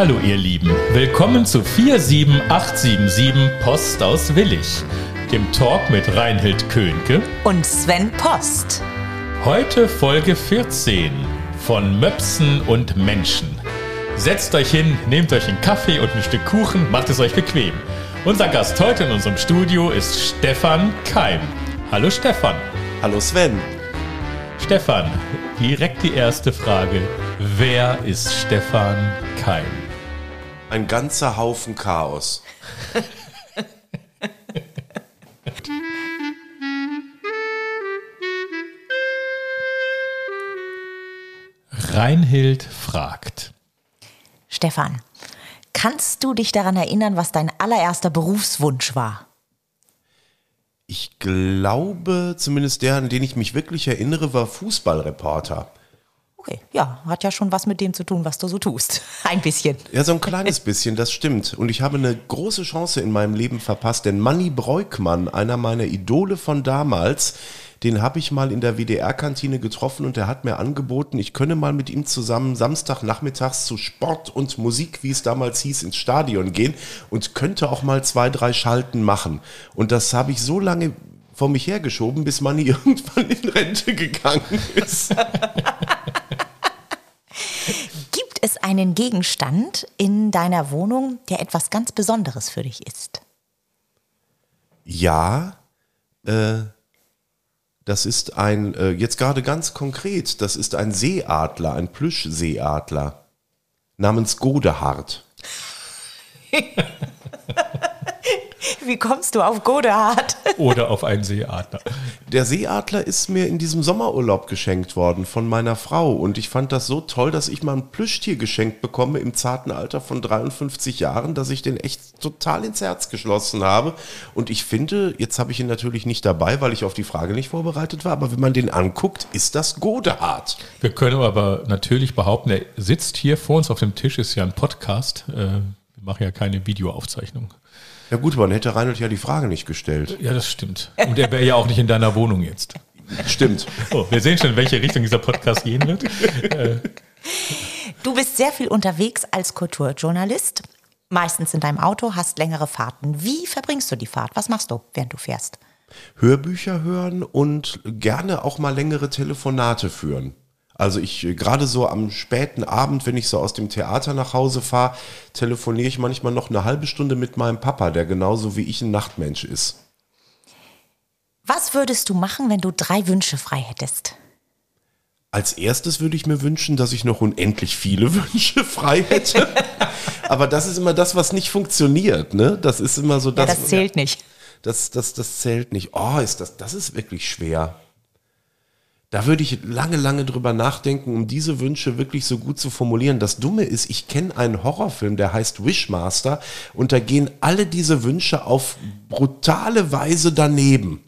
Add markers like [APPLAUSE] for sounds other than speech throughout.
Hallo ihr Lieben, willkommen zu 47877 Post aus Willig, dem Talk mit Reinhild Könke und Sven Post. Heute Folge 14 von Möpsen und Menschen. Setzt euch hin, nehmt euch einen Kaffee und ein Stück Kuchen, macht es euch bequem. Unser Gast heute in unserem Studio ist Stefan Keim. Hallo Stefan. Hallo Sven. Stefan, direkt die erste Frage. Wer ist Stefan Keim? Ein ganzer Haufen Chaos. Reinhild fragt. Stefan, kannst du dich daran erinnern, was dein allererster Berufswunsch war? Ich glaube, zumindest der, an den ich mich wirklich erinnere, war Fußballreporter. Okay, ja, hat ja schon was mit dem zu tun, was du so tust. [LAUGHS] Ein bisschen. Ja, so ein kleines [LAUGHS] bisschen, das stimmt. Und ich habe eine große Chance in meinem Leben verpasst, denn Manny Breukmann, einer meiner Idole von damals, den habe ich mal in der WDR-Kantine getroffen und der hat mir angeboten, ich könne mal mit ihm zusammen Samstagnachmittags zu Sport und Musik, wie es damals hieß, ins Stadion gehen und könnte auch mal zwei, drei Schalten machen. Und das habe ich so lange vor mich hergeschoben, bis Manni [LAUGHS] irgendwann in Rente gegangen ist. Gibt es einen Gegenstand in deiner Wohnung, der etwas ganz Besonderes für dich ist? Ja, äh, das ist ein, äh, jetzt gerade ganz konkret, das ist ein Seeadler, ein Plüschseeadler namens Godehard. [LAUGHS] [LAUGHS] Wie kommst du auf Godehard? [LAUGHS] Oder auf einen Seeadler. Der Seeadler ist mir in diesem Sommerurlaub geschenkt worden von meiner Frau und ich fand das so toll, dass ich mal ein Plüschtier geschenkt bekomme im zarten Alter von 53 Jahren, dass ich den echt total ins Herz geschlossen habe. Und ich finde, jetzt habe ich ihn natürlich nicht dabei, weil ich auf die Frage nicht vorbereitet war, aber wenn man den anguckt, ist das Godehard. Wir können aber natürlich behaupten, er sitzt hier vor uns auf dem Tisch, ist ja ein Podcast. Äh, wir machen ja keine Videoaufzeichnung. Ja gut, man hätte Reinhold ja die Frage nicht gestellt. Ja, das stimmt. Und er wäre ja auch nicht in deiner Wohnung jetzt. Stimmt. Oh, wir sehen schon, in welche Richtung dieser Podcast gehen wird. Du bist sehr viel unterwegs als Kulturjournalist. Meistens in deinem Auto, hast längere Fahrten. Wie verbringst du die Fahrt? Was machst du, während du fährst? Hörbücher hören und gerne auch mal längere Telefonate führen. Also ich gerade so am späten Abend, wenn ich so aus dem Theater nach Hause fahre, telefoniere ich manchmal noch eine halbe Stunde mit meinem Papa, der genauso wie ich ein Nachtmensch ist. Was würdest du machen, wenn du drei Wünsche frei hättest? Als erstes würde ich mir wünschen, dass ich noch unendlich viele [LAUGHS] Wünsche frei hätte. Aber das ist immer das, was nicht funktioniert, ne? Das ist immer so das. Ja, das zählt nicht. Das, das, das zählt nicht. Oh, ist das, das ist wirklich schwer. Da würde ich lange, lange drüber nachdenken, um diese Wünsche wirklich so gut zu formulieren. Das Dumme ist, ich kenne einen Horrorfilm, der heißt Wishmaster und da gehen alle diese Wünsche auf brutale Weise daneben.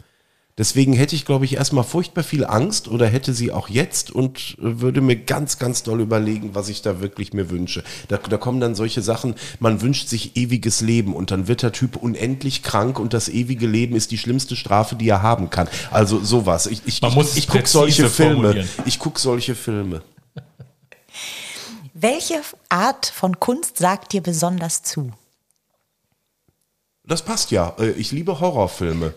Deswegen hätte ich, glaube ich, erstmal furchtbar viel Angst oder hätte sie auch jetzt und würde mir ganz, ganz doll überlegen, was ich da wirklich mir wünsche. Da, da kommen dann solche Sachen, man wünscht sich ewiges Leben und dann wird der Typ unendlich krank und das ewige Leben ist die schlimmste Strafe, die er haben kann. Also sowas. Ich, ich, Man muss ich, ich gucke solche Filme. Ich gucke solche Filme. Welche Art von Kunst sagt dir besonders zu? Das passt ja. Äh, Ich liebe Horrorfilme.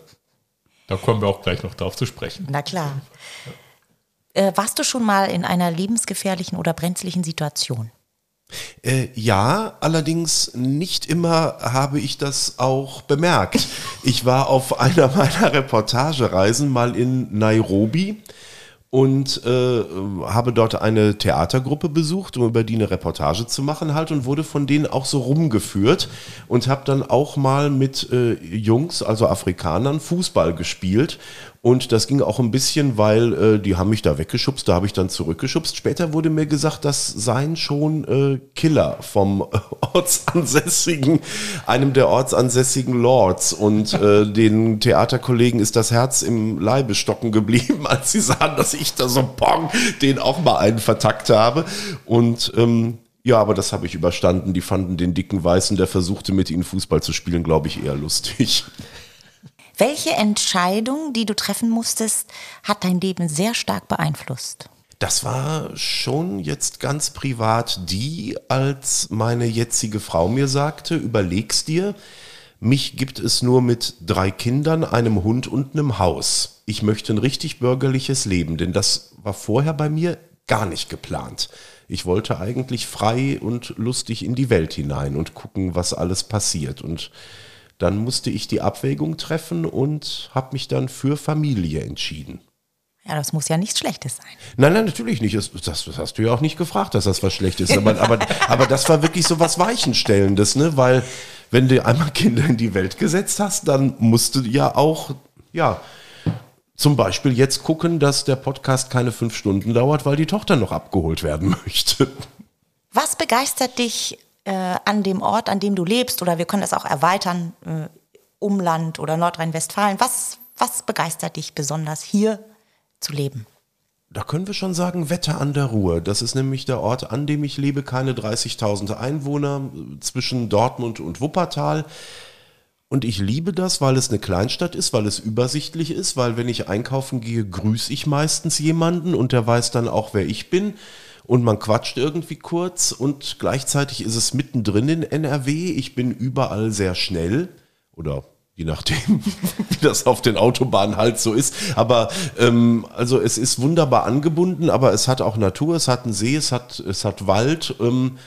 Da kommen wir auch gleich noch drauf zu sprechen. Na klar. Äh, warst du schon mal in einer lebensgefährlichen oder brenzlichen Situation? Äh, ja, allerdings nicht immer habe ich das auch bemerkt. Ich war auf einer meiner Reportagereisen mal in Nairobi und äh, habe dort eine Theatergruppe besucht, um über die eine Reportage zu machen halt und wurde von denen auch so rumgeführt und habe dann auch mal mit äh, Jungs, also Afrikanern, Fußball gespielt und das ging auch ein bisschen, weil äh, die haben mich da weggeschubst, da habe ich dann zurückgeschubst. Später wurde mir gesagt, das seien schon äh, Killer vom [LAUGHS] ortsansässigen, einem der ortsansässigen Lords. Und äh, den Theaterkollegen ist das Herz im Leibe stocken geblieben, [LAUGHS] als sie sahen, dass ich da so pong, den auch mal einen vertackt habe. Und ähm, ja, aber das habe ich überstanden. Die fanden den dicken Weißen, der versuchte mit ihnen Fußball zu spielen, glaube ich, eher lustig. Welche Entscheidung, die du treffen musstest, hat dein Leben sehr stark beeinflusst? Das war schon jetzt ganz privat die, als meine jetzige Frau mir sagte, überleg's dir, mich gibt es nur mit drei Kindern, einem Hund und einem Haus. Ich möchte ein richtig bürgerliches Leben, denn das war vorher bei mir gar nicht geplant. Ich wollte eigentlich frei und lustig in die Welt hinein und gucken, was alles passiert. Und dann musste ich die Abwägung treffen und habe mich dann für Familie entschieden. Ja, das muss ja nichts Schlechtes sein. Nein, nein, natürlich nicht. Das, das, hast du ja auch nicht gefragt, dass das was Schlechtes ist. Aber, aber, aber das war wirklich so was Weichenstellendes, ne? Weil wenn du einmal Kinder in die Welt gesetzt hast, dann musst du ja auch, ja, zum Beispiel jetzt gucken, dass der Podcast keine fünf Stunden dauert, weil die Tochter noch abgeholt werden [LAUGHS] möchte. Was begeistert dich äh, an dem Ort, an dem du lebst? Oder wir können das auch erweitern, äh, Umland oder Nordrhein-Westfalen. Was, was begeistert dich besonders hier zu leben? Da können wir schon sagen, Wetter an der Ruhr. Das ist nämlich der Ort, an dem ich lebe. Keine 30.000 Einwohner zwischen Dortmund und Wuppertal. Und ich liebe das, weil es eine Kleinstadt ist, weil es übersichtlich ist, weil wenn ich einkaufen gehe, grüße ich meistens jemanden und der weiß dann auch, wer ich bin. Und man quatscht irgendwie kurz und gleichzeitig ist es mittendrin in NRW. Ich bin überall sehr schnell oder je nachdem, [LAUGHS] wie das auf den Autobahnen halt so ist. Aber ähm, also es ist wunderbar angebunden, aber es hat auch Natur, es hat einen See, es hat, es hat Wald. Ähm,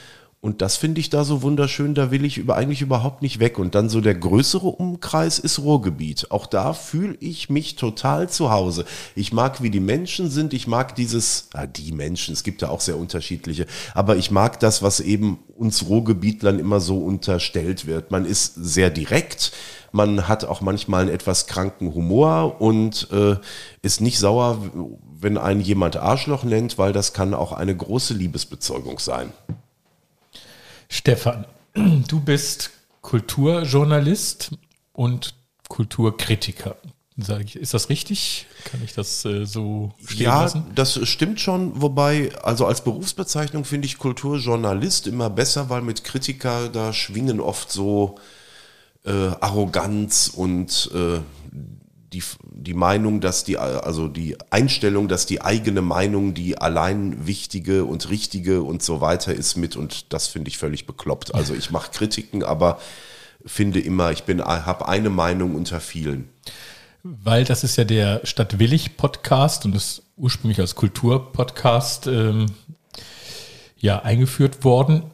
und das finde ich da so wunderschön, da will ich über, eigentlich überhaupt nicht weg. Und dann so der größere Umkreis ist Ruhrgebiet. Auch da fühle ich mich total zu Hause. Ich mag, wie die Menschen sind. Ich mag dieses, ah, die Menschen, es gibt ja auch sehr unterschiedliche. Aber ich mag das, was eben uns Ruhrgebietlern immer so unterstellt wird. Man ist sehr direkt. Man hat auch manchmal einen etwas kranken Humor und äh, ist nicht sauer, wenn einen jemand Arschloch nennt, weil das kann auch eine große Liebesbezeugung sein. Stefan, du bist Kulturjournalist und Kulturkritiker. Sag ich, ist das richtig? Kann ich das äh, so stehen ja, lassen? Ja, das stimmt schon. Wobei, also als Berufsbezeichnung finde ich Kulturjournalist immer besser, weil mit Kritiker, da schwingen oft so äh, Arroganz und äh, die, die Meinung, dass die, also die Einstellung, dass die eigene Meinung die allein wichtige und richtige und so weiter ist mit und das finde ich völlig bekloppt. Also ich mache Kritiken, aber finde immer, ich bin, habe eine Meinung unter vielen. Weil das ist ja der Stadtwillig Podcast und ist ursprünglich als Kulturpodcast ähm, ja eingeführt worden.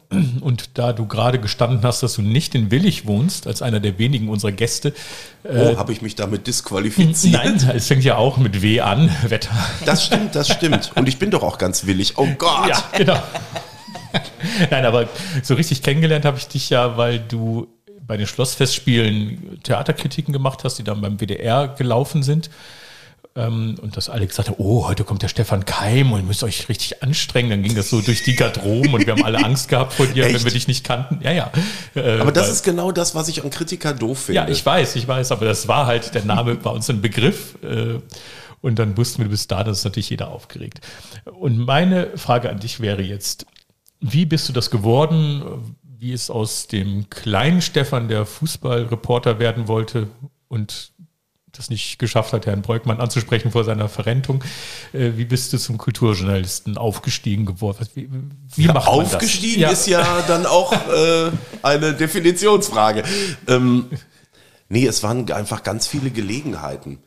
Und da du gerade gestanden hast, dass du nicht in Willig wohnst, als einer der wenigen unserer Gäste. Äh, oh, habe ich mich damit disqualifiziert? Nein, es fängt ja auch mit W an, [LAUGHS] Wetter. Das stimmt, das stimmt. Und ich bin doch auch ganz willig. Oh Gott. Ja, genau. Nein, aber so richtig kennengelernt habe ich dich ja, weil du bei den Schlossfestspielen Theaterkritiken gemacht hast, die dann beim WDR gelaufen sind. Ähm, und dass Alex sagte, oh, heute kommt der Stefan Keim und ihr müsst euch richtig anstrengen. Dann ging das so durch die Garderoben und wir haben alle Angst gehabt vor dir, wenn wir dich nicht kannten. Ja, ja. Äh, aber das weil, ist genau das, was ich an Kritiker doof finde. Ja, ich weiß, ich weiß, aber das war halt, der Name bei uns ein Begriff. Äh, und dann wussten wir bis da, das ist natürlich jeder aufgeregt. Und meine Frage an dich wäre jetzt, wie bist du das geworden? Wie ist aus dem kleinen Stefan, der Fußballreporter werden wollte und das nicht geschafft hat, Herrn Breukmann anzusprechen vor seiner Verrentung. Äh, wie bist du zum Kulturjournalisten aufgestiegen geworden? Wie, wie macht man aufgestiegen das? ist ja dann auch äh, eine Definitionsfrage. Ähm, nee, es waren einfach ganz viele Gelegenheiten.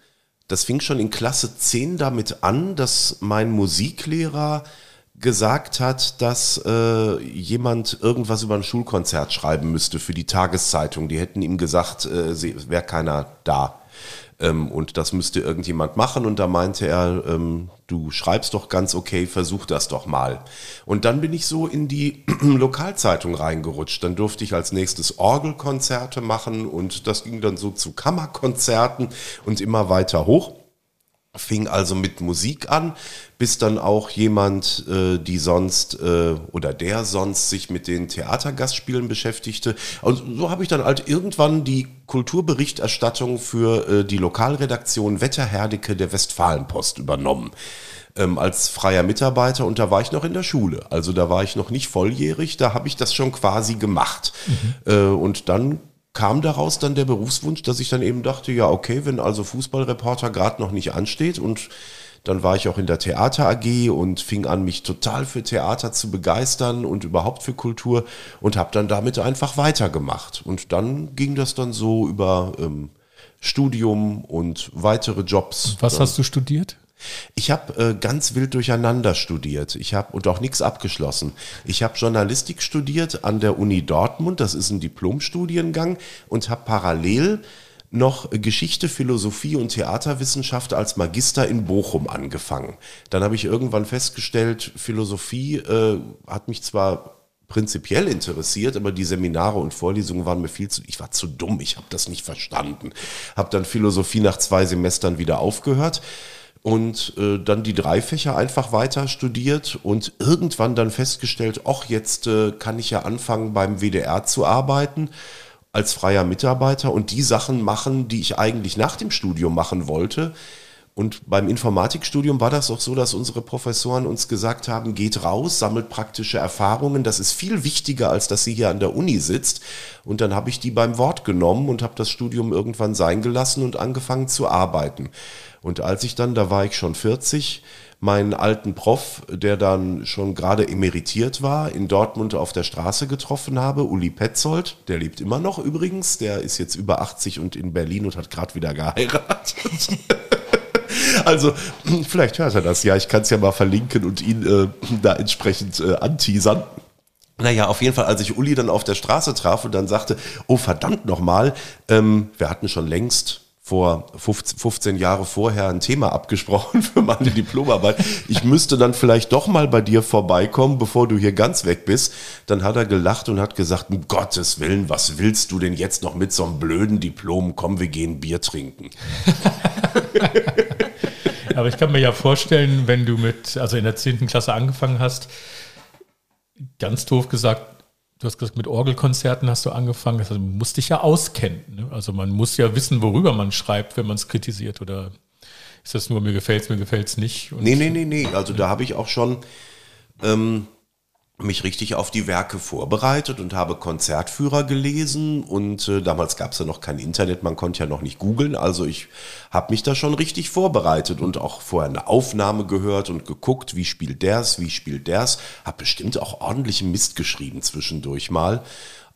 Das fing schon in Klasse 10 damit an, dass mein Musiklehrer gesagt hat, dass äh, jemand irgendwas über ein Schulkonzert schreiben müsste für die Tageszeitung. Die hätten ihm gesagt, äh, wäre keiner da. Ähm, und das müsste irgendjemand machen. Und da meinte er, ähm, du schreibst doch ganz okay, versuch das doch mal. Und dann bin ich so in die [CLEARS THROAT] Lokalzeitung reingerutscht. Dann durfte ich als nächstes Orgelkonzerte machen und das ging dann so zu Kammerkonzerten und immer weiter hoch fing also mit Musik an, bis dann auch jemand, äh, die sonst äh, oder der sonst sich mit den Theatergastspielen beschäftigte. Und so habe ich dann halt irgendwann die Kulturberichterstattung für äh, die Lokalredaktion Wetterherdecke der Westfalenpost übernommen. Ähm, als freier Mitarbeiter und da war ich noch in der Schule. Also da war ich noch nicht volljährig, da habe ich das schon quasi gemacht. Mhm. Äh, und dann kam daraus dann der Berufswunsch, dass ich dann eben dachte, ja, okay, wenn also Fußballreporter gerade noch nicht ansteht und Dann war ich auch in der Theater AG und fing an, mich total für Theater zu begeistern und überhaupt für Kultur und habe dann damit einfach weitergemacht. Und dann ging das dann so über ähm, Studium und weitere Jobs. Was hast du studiert? Ich habe äh, ganz wild durcheinander studiert. Ich habe und auch nichts abgeschlossen. Ich habe Journalistik studiert an der Uni Dortmund. Das ist ein Diplomstudiengang und habe parallel noch Geschichte, Philosophie und Theaterwissenschaft als Magister in Bochum angefangen. Dann habe ich irgendwann festgestellt, Philosophie äh, hat mich zwar prinzipiell interessiert, aber die Seminare und Vorlesungen waren mir viel zu, ich war zu dumm, ich habe das nicht verstanden. Habe dann Philosophie nach zwei Semestern wieder aufgehört und äh, dann die drei Fächer einfach weiter studiert und irgendwann dann festgestellt, ach, jetzt äh, kann ich ja anfangen beim WDR zu arbeiten als freier Mitarbeiter und die Sachen machen, die ich eigentlich nach dem Studium machen wollte. Und beim Informatikstudium war das auch so, dass unsere Professoren uns gesagt haben, geht raus, sammelt praktische Erfahrungen. Das ist viel wichtiger, als dass sie hier an der Uni sitzt. Und dann habe ich die beim Wort genommen und habe das Studium irgendwann sein gelassen und angefangen zu arbeiten. Und als ich dann, da war ich schon 40, meinen alten Prof, der dann schon gerade emeritiert war, in Dortmund auf der Straße getroffen habe, Uli Petzold, der lebt immer noch übrigens, der ist jetzt über 80 und in Berlin und hat gerade wieder geheiratet. [LAUGHS] Also, [CLEARS THROAT] vielleicht hört er das ja. Ich kann es ja mal verlinken und ihn äh, [CLEARS THROAT] da entsprechend äh, anteasern. Naja, auf jeden Fall, als ich Uli dann auf der Straße traf und dann sagte, oh verdammt nochmal, ähm, wir hatten schon längst vor 15 Jahre vorher ein Thema abgesprochen [LAUGHS] für meine Diplomarbeit. Ich müsste dann vielleicht doch mal bei dir vorbeikommen, bevor du hier ganz weg bist. Dann hat er gelacht und hat gesagt, um Gottes Willen, was willst du denn jetzt noch mit so einem blöden Diplom? Komm, wir gehen Bier trinken. [LAUGHS] Aber ich kann mir ja vorstellen, wenn du mit, also in der 10. Klasse angefangen hast, ganz doof gesagt, du hast gesagt, mit Orgelkonzerten hast du angefangen. Also man muss dich ja auskennen. Ne? Also man muss ja wissen, worüber man schreibt, wenn man es kritisiert. Oder ist das nur, mir gefällt es, mir gefällt es nicht? Und nee, nee, nee, nee. Also da habe ich auch schon ähm, mich richtig auf die Werke vorbereitet und habe Konzertführer gelesen. Und äh, damals gab es ja noch kein Internet, man konnte ja noch nicht googeln, also ich habe mich da schon richtig vorbereitet und auch vorher eine Aufnahme gehört und geguckt, wie spielt der's, wie spielt der's, habe bestimmt auch ordentlichen Mist geschrieben zwischendurch mal,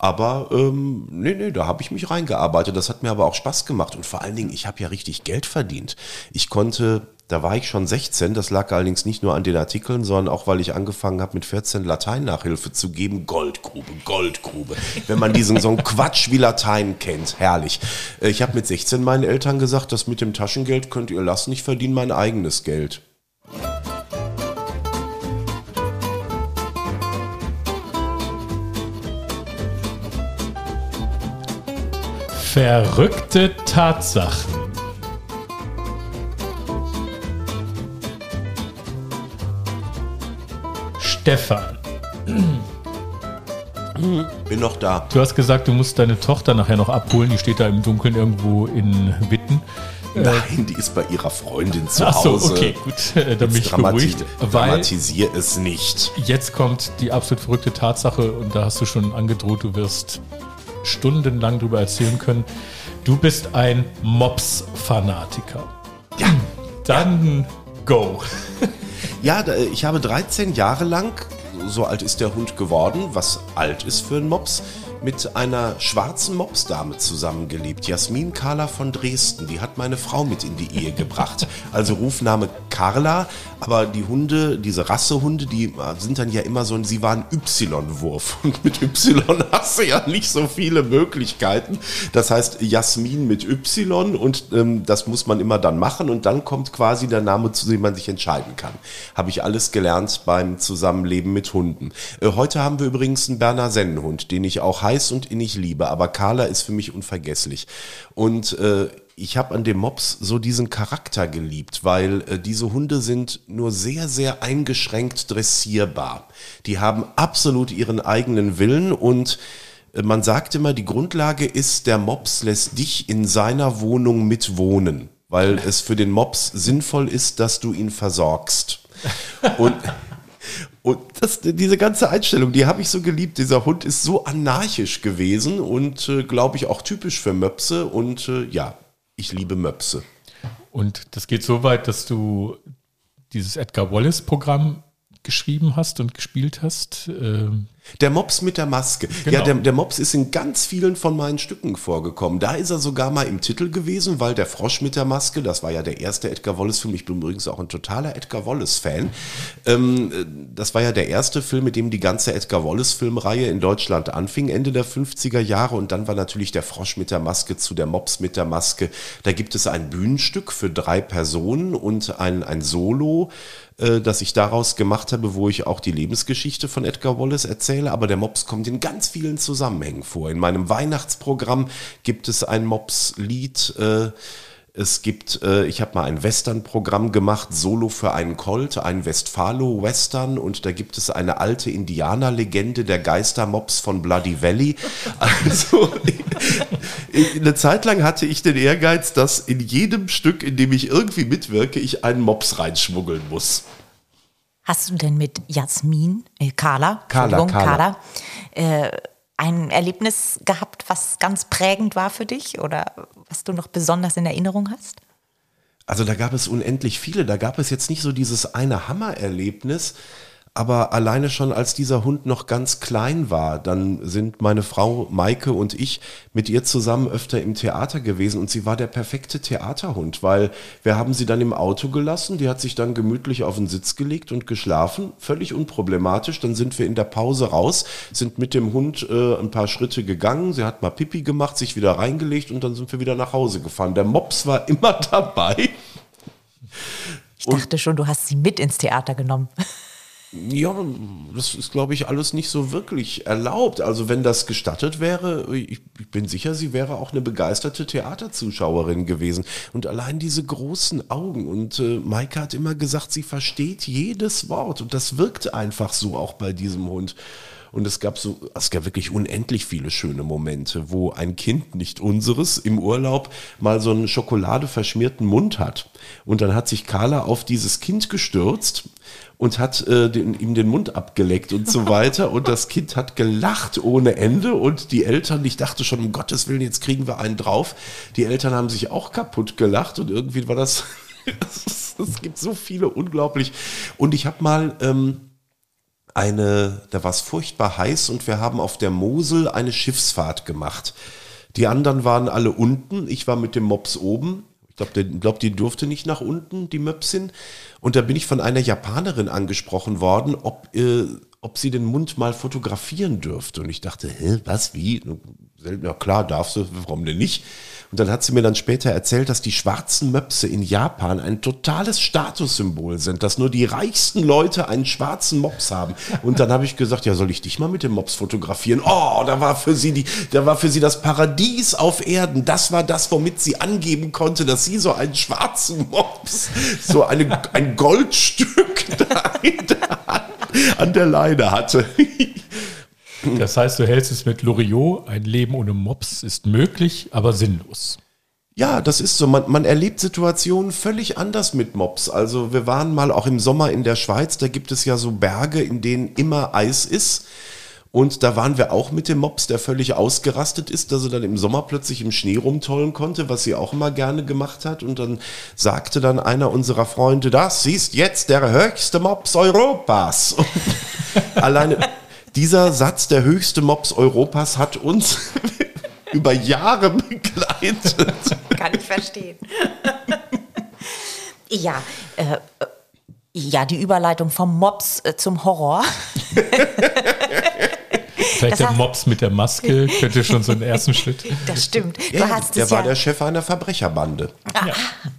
aber ähm, nee, nee, da habe ich mich reingearbeitet, das hat mir aber auch Spaß gemacht. Und vor allen Dingen, ich habe ja richtig Geld verdient. Ich konnte da war ich schon 16, das lag allerdings nicht nur an den Artikeln, sondern auch, weil ich angefangen habe, mit 14 Latein-Nachhilfe zu geben. Goldgrube, Goldgrube. Wenn man diesen so einen [LAUGHS] Quatsch wie Latein kennt, herrlich. Äh, ich habe mit 16 meinen Eltern gesagt, das mit dem Taschengeld könnt ihr lassen, ich verdiene mein eigenes Geld. Verrückte Tatsachen. Stefan. Bin noch da. Du hast gesagt, du musst deine Tochter nachher noch abholen. Die steht da im Dunkeln irgendwo in Witten. Nein, die ist bei ihrer Freundin zu Ach so, Hause. okay, gut. [LAUGHS] Dann bin ich beruhigt. Weil dramatisier es nicht. Jetzt kommt die absolut verrückte Tatsache und da hast du schon angedroht, du wirst stundenlang drüber erzählen können. Du bist ein Mops-Fanatiker. Ja. Dann go. [LAUGHS] Ja, ich habe 13 Jahre lang, so alt ist der Hund geworden, was alt ist für einen Mops, mit einer schwarzen Mopsdame zusammengelebt, Jasmin Carla von Dresden. Die hat meine Frau mit in die Ehe gebracht. [LAUGHS] Also Rufname Carla, aber die Hunde, diese Rassehunde, die sind dann ja immer so, sie waren Y-Wurf. [LAUGHS] Und mit Y hast du ja nicht so viele Möglichkeiten. Das heißt Jasmin mit Y und ähm, das muss man immer dann machen und dann kommt quasi der Name, zu dem man sich entscheiden kann. Habe ich alles gelernt beim Zusammenleben mit Hunden. Äh, heute haben wir übrigens einen Berner Sennenhund, den ich auch heiß und innig liebe, aber Carla ist für mich unvergesslich. Und äh, ich habe an dem Mops so diesen Charakter geliebt, weil äh, diese Hunde sind nur sehr, sehr eingeschränkt dressierbar. Die haben absolut ihren eigenen Willen und äh, man sagt immer, die Grundlage ist, der Mops lässt dich in seiner Wohnung mitwohnen, weil es für den Mops sinnvoll ist, dass du ihn versorgst. Und und das, diese ganze Einstellung, die habe ich so geliebt. Dieser Hund ist so anarchisch gewesen und äh, glaube ich auch typisch für Möpse. Und äh, ja, ich liebe Möpse. Und das geht so weit, dass du dieses Edgar Wallace-Programm geschrieben hast und gespielt hast. Ähm, der Mops mit der Maske. Genau. Ja, der, der Mops ist in ganz vielen von meinen Stücken vorgekommen. Da ist er sogar mal im Titel gewesen, weil der Frosch mit der Maske, das war ja der erste Edgar Wallace-Film. Ich bin übrigens auch ein totaler Edgar Wallace-Fan. Ähm, das war ja der erste Film, mit dem die ganze Edgar Wallace-Filmreihe in Deutschland anfing, Ende der 50er Jahre. Und dann war natürlich der Frosch mit der Maske zu der Mops mit der Maske. Da gibt es ein Bühnenstück für drei Personen und ein, ein Solo äh, das ich daraus gemacht habe, wo ich auch die Lebensgeschichte von Edgar Wallace erzähle. Aber der Mops kommt in ganz vielen Zusammenhängen vor. In meinem Weihnachtsprogramm gibt es ein Mops-Lied. Äh, es gibt, äh, ich habe mal ein Western-Programm gemacht, Solo für einen Colt, ein Westfalo-Western und da gibt es eine alte Indianerlegende, der Geistermops von Bloody Valley. [LAUGHS] Also eine Zeit lang hatte ich den Ehrgeiz, dass in jedem Stück, in dem ich irgendwie mitwirke, ich einen Mops reinschmuggeln muss. Hast du denn mit Jasmin, äh, Carla, Carla, Carla. Carla, äh, ein Erlebnis gehabt, was ganz prägend war für dich oder was du noch besonders in Erinnerung hast? Also da gab es unendlich viele. Da gab es jetzt nicht so dieses eine Hammererlebnis, aber alleine schon als dieser Hund noch ganz klein war, dann sind meine Frau Maike und ich mit ihr zusammen öfter im Theater gewesen und sie war der perfekte Theaterhund, weil wir haben sie dann im Auto gelassen, die hat sich dann gemütlich auf den Sitz gelegt und geschlafen, völlig unproblematisch. Dann sind wir in der Pause raus, sind mit dem Hund äh, ein paar Schritte gegangen, sie hat mal Pipi gemacht, sich wieder reingelegt und dann sind wir wieder nach Hause gefahren. Der Mops war immer [LAUGHS] dabei. Ich dachte schon, du hast sie mit ins Theater genommen. Ja, das ist, glaube ich, alles nicht so wirklich erlaubt. Also wenn das gestattet wäre, ich, bin sicher, sie wäre auch eine begeisterte Theaterzuschauerin gewesen. Und allein diese großen Augen. Und äh, Maike hat immer gesagt, sie versteht jedes Wort. Und das wirkt einfach so auch bei diesem Hund. Und es gab so, es gab wirklich unendlich viele schöne Momente, wo ein Kind, nicht unseres, im Urlaub mal so einen schokoladeverschmierten Mund hat. Und dann hat sich Carla auf dieses Kind gestürzt und hat äh, den, ihm den Mund abgeleckt und so weiter. Und das Kind hat gelacht ohne Ende. Und die Eltern, ich dachte schon, um Gottes Willen, jetzt kriegen wir einen drauf. Die Eltern haben sich auch kaputt gelacht und irgendwie war das. [LAUGHS] es gibt so viele unglaublich. Und ich habe mal. Ähm, eine, da war es furchtbar heiß und wir haben auf der Mosel eine Schiffsfahrt gemacht. Die anderen waren alle unten, ich war mit dem Mops oben. Ich glaube, glaub, die durfte nicht nach unten, die Möpsin. Und da bin ich von einer Japanerin angesprochen worden, ob, äh, ob sie den Mund mal fotografieren dürfte. Und ich dachte, hä, was, wie? Ja klar, darfst du, warum denn nicht? Und dann hat sie mir dann später erzählt, dass die schwarzen Möpse in Japan ein totales Statussymbol sind, dass nur die reichsten Leute einen schwarzen Mops haben. Und dann habe ich gesagt, ja, soll ich dich mal mit dem Mops fotografieren? Oh, da war für sie die, da war für sie das Paradies auf Erden. Das war das, womit sie angeben konnte, dass sie so einen schwarzen Mops, so eine, ein Goldstück [LAUGHS] da an der Leine hatte. Das heißt, du hältst es mit Loriot, ein Leben ohne Mops ist möglich, aber sinnlos. Ja, das ist so. Man, man erlebt Situationen völlig anders mit Mops. Also wir waren mal auch im Sommer in der Schweiz, da gibt es ja so Berge, in denen immer Eis ist. Und da waren wir auch mit dem Mops, der völlig ausgerastet ist, dass er dann im Sommer plötzlich im Schnee rumtollen konnte, was sie auch immer gerne gemacht hat. Und dann sagte dann einer unserer Freunde, das ist jetzt der höchste Mops Europas. [LAUGHS] Alleine dieser Satz, der höchste Mops Europas, hat uns [LAUGHS] über Jahre begleitet. Kann ich verstehen. [LAUGHS] ja, äh, ja, die Überleitung vom Mops äh, zum Horror. [LAUGHS] Vielleicht der Mops mit der Maske könnte schon so einen ersten Schritt. Das stimmt. Du ja, hast der es war ja, der Chef einer Verbrecherbande. Ah, ja.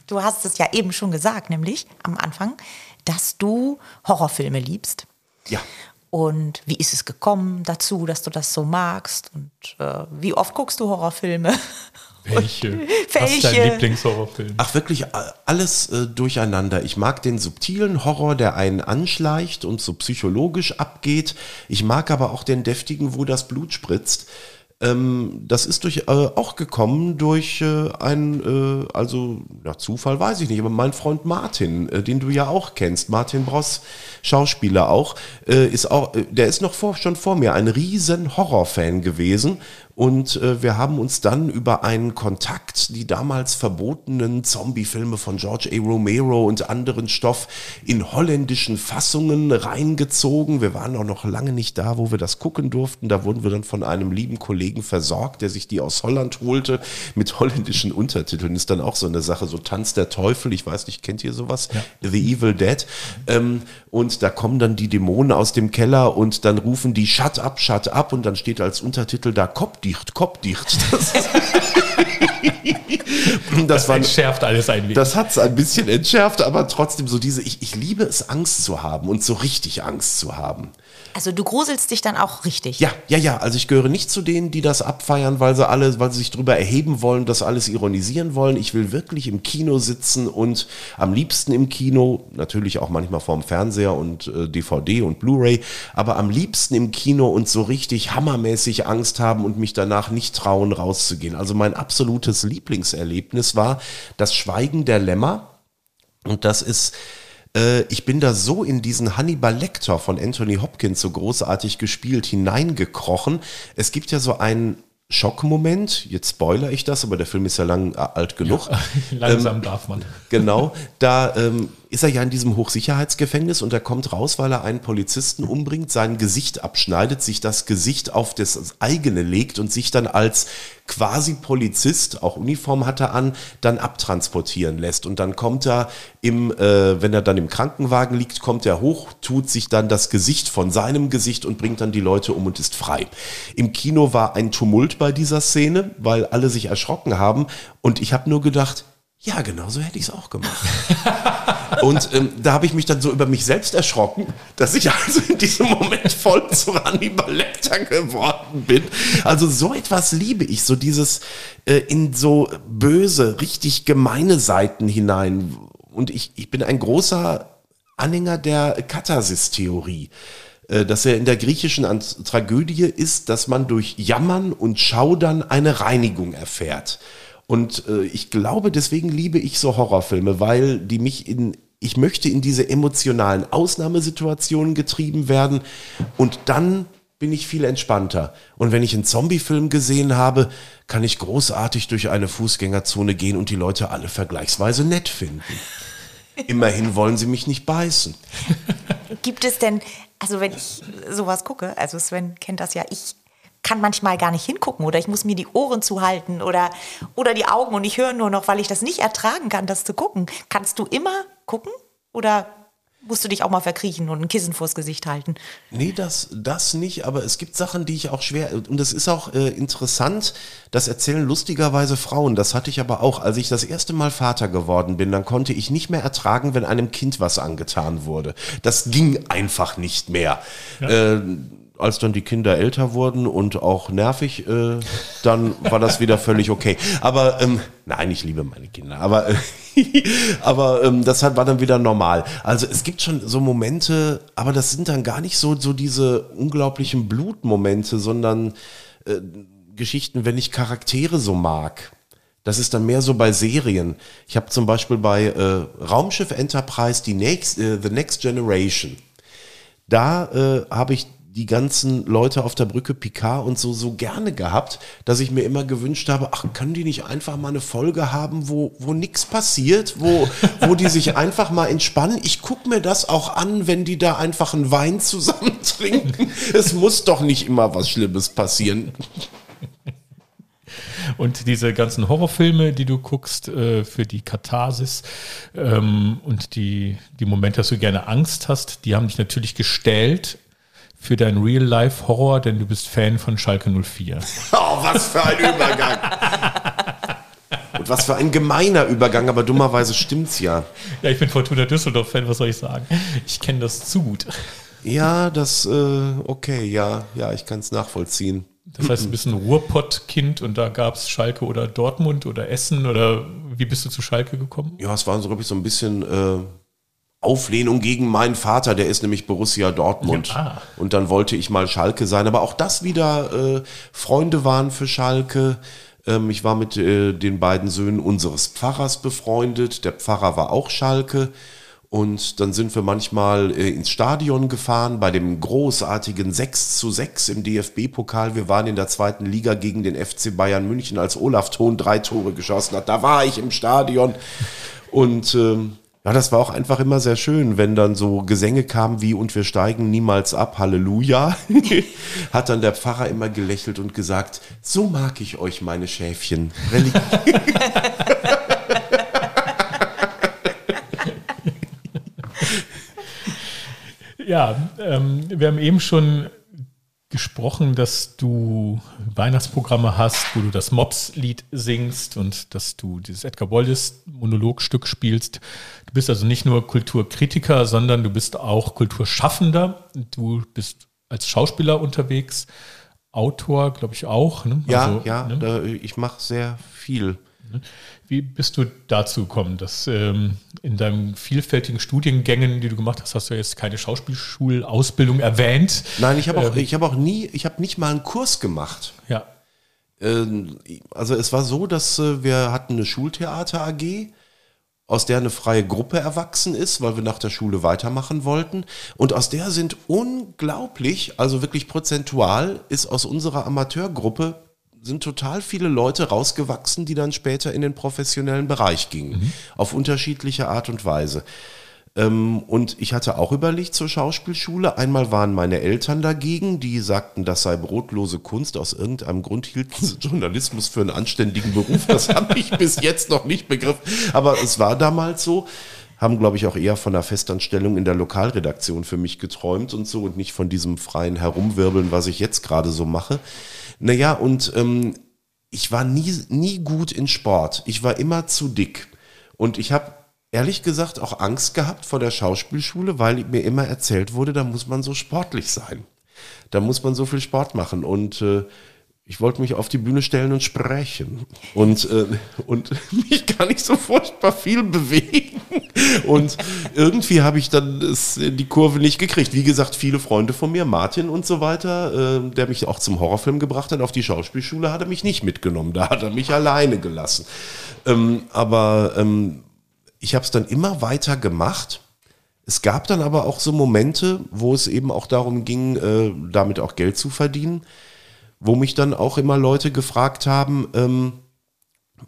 Du hast es ja eben schon gesagt, nämlich am Anfang, dass du Horrorfilme liebst. Ja. Und wie ist es gekommen dazu, dass du das so magst? Und äh, wie oft guckst du Horrorfilme? [LAUGHS] Welche? Welche? Was ist dein Lieblingshorrorfilm? Ach, wirklich alles äh, durcheinander. Ich mag den subtilen Horror, der einen anschleicht und so psychologisch abgeht. Ich mag aber auch den deftigen, wo das Blut spritzt. Ähm, das ist durch, äh, auch gekommen durch äh, ein, äh, also ja, Zufall weiß ich nicht, aber mein Freund Martin, äh, den du ja auch kennst, Martin Bross, Schauspieler auch, äh, ist auch, äh, der ist noch vor, schon vor mir ein riesen Horrorfan gewesen und äh, wir haben uns dann über einen Kontakt die damals verbotenen Zombie-Filme von George A. Romero und anderen Stoff in holländischen Fassungen reingezogen. Wir waren auch noch lange nicht da, wo wir das gucken durften. Da wurden wir dann von einem lieben Kollegen versorgt, der sich die aus Holland holte mit holländischen Untertiteln. Ist dann auch so eine Sache, so Tanz der Teufel. Ich weiß nicht, kennt ihr sowas? Ja. The Evil Dead. Ähm, und da kommen dann die Dämonen aus dem Keller und dann rufen die Shut up, shut up und dann steht als Untertitel da Kopf kopfdicht, kopfdicht. [LAUGHS] [LAUGHS] Das, das, das entschärft alles ein wenig. Das hat es ein bisschen entschärft, aber trotzdem so diese, ich, ich liebe es, Angst zu haben und so richtig Angst zu haben. Also du gruselst dich dann auch richtig. Ja, ja, ja. Also ich gehöre nicht zu denen, die das abfeiern, weil sie alle, weil sie sich drüber erheben wollen, das alles ironisieren wollen. Ich will wirklich im Kino sitzen und am liebsten im Kino, natürlich auch manchmal vorm Fernseher und äh, DVD und Blu-ray, aber am liebsten im Kino und so richtig hammermäßig Angst haben und mich danach nicht trauen, rauszugehen. Also mein absolutes Lieblingserlebnis war das Schweigen der Lämmer. Und das ist äh, ich bin da so in diesen Hannibal Lecter von Anthony Hopkins so großartig gespielt hineingekrochen. Es gibt ja so einen Schockmoment, jetzt spoiler ich das, aber der Film ist ja lang äh, alt genug. Ja, [LAUGHS] langsam ähm, darf man. Genau, da ähm, ist er ja in diesem Hochsicherheitsgefängnis und er kommt raus, weil er einen Polizisten umbringt, sein Gesicht abschneidet, sich das Gesicht auf das eigene legt und sich dann als quasi Polizist, auch Uniform hat er an, dann abtransportieren lässt. Und dann kommt er im, äh, wenn er dann im Krankenwagen liegt, kommt er hoch, tut sich dann das Gesicht von seinem Gesicht und bringt dann die Leute um und ist frei. Im Kino war ein Tumult bei dieser Szene, weil alle sich erschrocken haben und ich habe nur gedacht, ja, genau so hätte ich es auch gemacht. [LAUGHS] und ähm, da habe ich mich dann so über mich selbst erschrocken, dass ich also in diesem Moment voll zu Hannibal Lecter geworden bin. Also so etwas liebe ich, so dieses äh, in so böse, richtig gemeine Seiten hinein. Und ich, ich bin ein großer Anhänger der Katharsis-Theorie äh, dass er in der griechischen Tragödie ist, dass man durch Jammern und Schaudern eine Reinigung erfährt. Und äh, ich glaube, deswegen liebe ich so Horrorfilme, weil die mich in, ich möchte in diese emotionalen Ausnahmesituationen getrieben werden und dann bin ich viel entspannter. Und wenn ich einen Zombiefilm gesehen habe, kann ich großartig durch eine Fußgängerzone gehen und die Leute alle vergleichsweise nett finden. [LAUGHS] Immerhin wollen sie mich nicht beißen. Gibt es denn, also wenn ich sowas gucke, also Sven kennt das ja, ich kann manchmal gar nicht hingucken oder ich muss mir die Ohren zuhalten oder, oder die Augen und ich höre nur noch, weil ich das nicht ertragen kann, das zu gucken. Kannst du immer gucken oder musst du dich auch mal verkriechen und ein Kissen vors Gesicht halten? Nee, das, das nicht, aber es gibt Sachen, die ich auch schwer, und das ist auch äh, interessant, das erzählen lustigerweise Frauen, das hatte ich aber auch, als ich das erste Mal Vater geworden bin, dann konnte ich nicht mehr ertragen, wenn einem Kind was angetan wurde. Das ging einfach nicht mehr. Ja. Äh, als dann die Kinder älter wurden und auch nervig, äh, dann war das wieder völlig okay. Aber ähm, nein, ich liebe meine Kinder. Aber, äh, [LAUGHS] aber ähm, das war dann wieder normal. Also es gibt schon so Momente, aber das sind dann gar nicht so, so diese unglaublichen Blutmomente, sondern äh, Geschichten, wenn ich Charaktere so mag. Das ist dann mehr so bei Serien. Ich habe zum Beispiel bei äh, Raumschiff Enterprise die Next, äh, The Next Generation. Da äh, habe ich die ganzen Leute auf der Brücke Picard und so so gerne gehabt, dass ich mir immer gewünscht habe, ach, können die nicht einfach mal eine Folge haben, wo, wo nichts passiert, wo, wo die sich [LAUGHS] einfach mal entspannen. Ich gucke mir das auch an, wenn die da einfach einen Wein zusammen [LAUGHS] trinken. es muss doch nicht immer was Schlimmes passieren. Und diese ganzen Horrorfilme, die du guckst, äh, für die Katharsis ähm, und die, die Momente, dass du gerne Angst hast, die haben dich natürlich gestellt für dein Real-Life-Horror, denn du bist Fan von Schalke 04. [LAUGHS] Oh, was für ein Übergang. Und was für ein gemeiner Übergang, aber dummerweise stimmt's ja. Ja, ich bin Fortuna Düsseldorf-Fan, was soll ich sagen? Ich kenne das zu gut. Ja, das, äh, okay, ja, ja, ich kann es nachvollziehen. Das heißt, du bist ein Ruhrpott-Kind und da gab es Schalke oder Dortmund oder Essen oder wie bist du zu Schalke gekommen? Ja, es war so, glaube ich, so ein bisschen äh, Auflehnung gegen meinen Vater, der ist nämlich Borussia Dortmund. Ja. Und dann wollte ich mal Schalke sein. Aber auch das wieder, äh, Freunde waren für Schalke. Ähm, ich war mit äh, den beiden Söhnen unseres Pfarrers befreundet. Der Pfarrer war auch Schalke. Und dann sind wir manchmal äh, ins Stadion gefahren bei dem großartigen 6 zu 6 im DFB-Pokal. Wir waren in der zweiten Liga gegen den FC Bayern München, als Olaf Thon drei Tore geschossen hat. Da war ich im Stadion. Und ähm, ja, das war auch einfach immer sehr schön, wenn dann so Gesänge kamen wie Und wir steigen niemals ab, Halleluja. [LAUGHS] Hat dann der Pfarrer immer gelächelt und gesagt, so mag ich euch, meine Schäfchen. [LAUGHS] ja, ähm, wir haben eben schon gesprochen, dass du Weihnachtsprogramme hast, wo du das Mops-Lied singst und dass du dieses Edgar Boldes Monologstück spielst. Du bist also nicht nur Kulturkritiker, sondern du bist auch Kulturschaffender. Du bist als Schauspieler unterwegs, Autor, glaube ich auch. Ne? Ja, also, ja, ne? da, ich mache sehr viel. Wie bist du dazu gekommen, dass ähm, in deinen vielfältigen Studiengängen, die du gemacht hast, hast du jetzt keine Schauspielschulausbildung erwähnt? Nein, ich habe auch, ähm, hab auch nie, ich habe nicht mal einen Kurs gemacht. Ja. Ähm, also es war so, dass äh, wir hatten eine Schultheater AG, aus der eine freie Gruppe erwachsen ist, weil wir nach der Schule weitermachen wollten. Und aus der sind unglaublich, also wirklich prozentual, ist aus unserer Amateurgruppe sind total viele Leute rausgewachsen, die dann später in den professionellen Bereich gingen, mhm. auf unterschiedliche Art und Weise. Ähm, und ich hatte auch überlegt zur Schauspielschule. Einmal waren meine Eltern dagegen, die sagten, das sei brotlose Kunst. Aus irgendeinem Grund hielten sie Journalismus für einen anständigen Beruf. Das habe ich [LAUGHS] bis jetzt noch nicht begriffen. Aber es war damals so haben, glaube ich, auch eher von einer Festanstellung in der Lokalredaktion für mich geträumt und so und nicht von diesem freien Herumwirbeln, was ich jetzt gerade so mache. Naja, und ähm, ich war nie, nie gut in Sport. Ich war immer zu dick. Und ich habe ehrlich gesagt auch Angst gehabt vor der Schauspielschule, weil mir immer erzählt wurde, da muss man so sportlich sein. Da muss man so viel Sport machen. Und äh, ich wollte mich auf die Bühne stellen und sprechen und, äh, und [LAUGHS] mich gar nicht so furchtbar viel bewegen. Und irgendwie habe ich dann das, die Kurve nicht gekriegt. Wie gesagt, viele Freunde von mir, Martin und so weiter, äh, der mich auch zum Horrorfilm gebracht hat, auf die Schauspielschule hat er mich nicht mitgenommen. Da hat er mich alleine gelassen. Ähm, aber ähm, ich habe es dann immer weiter gemacht. Es gab dann aber auch so Momente, wo es eben auch darum ging, äh, damit auch Geld zu verdienen wo mich dann auch immer Leute gefragt haben ähm,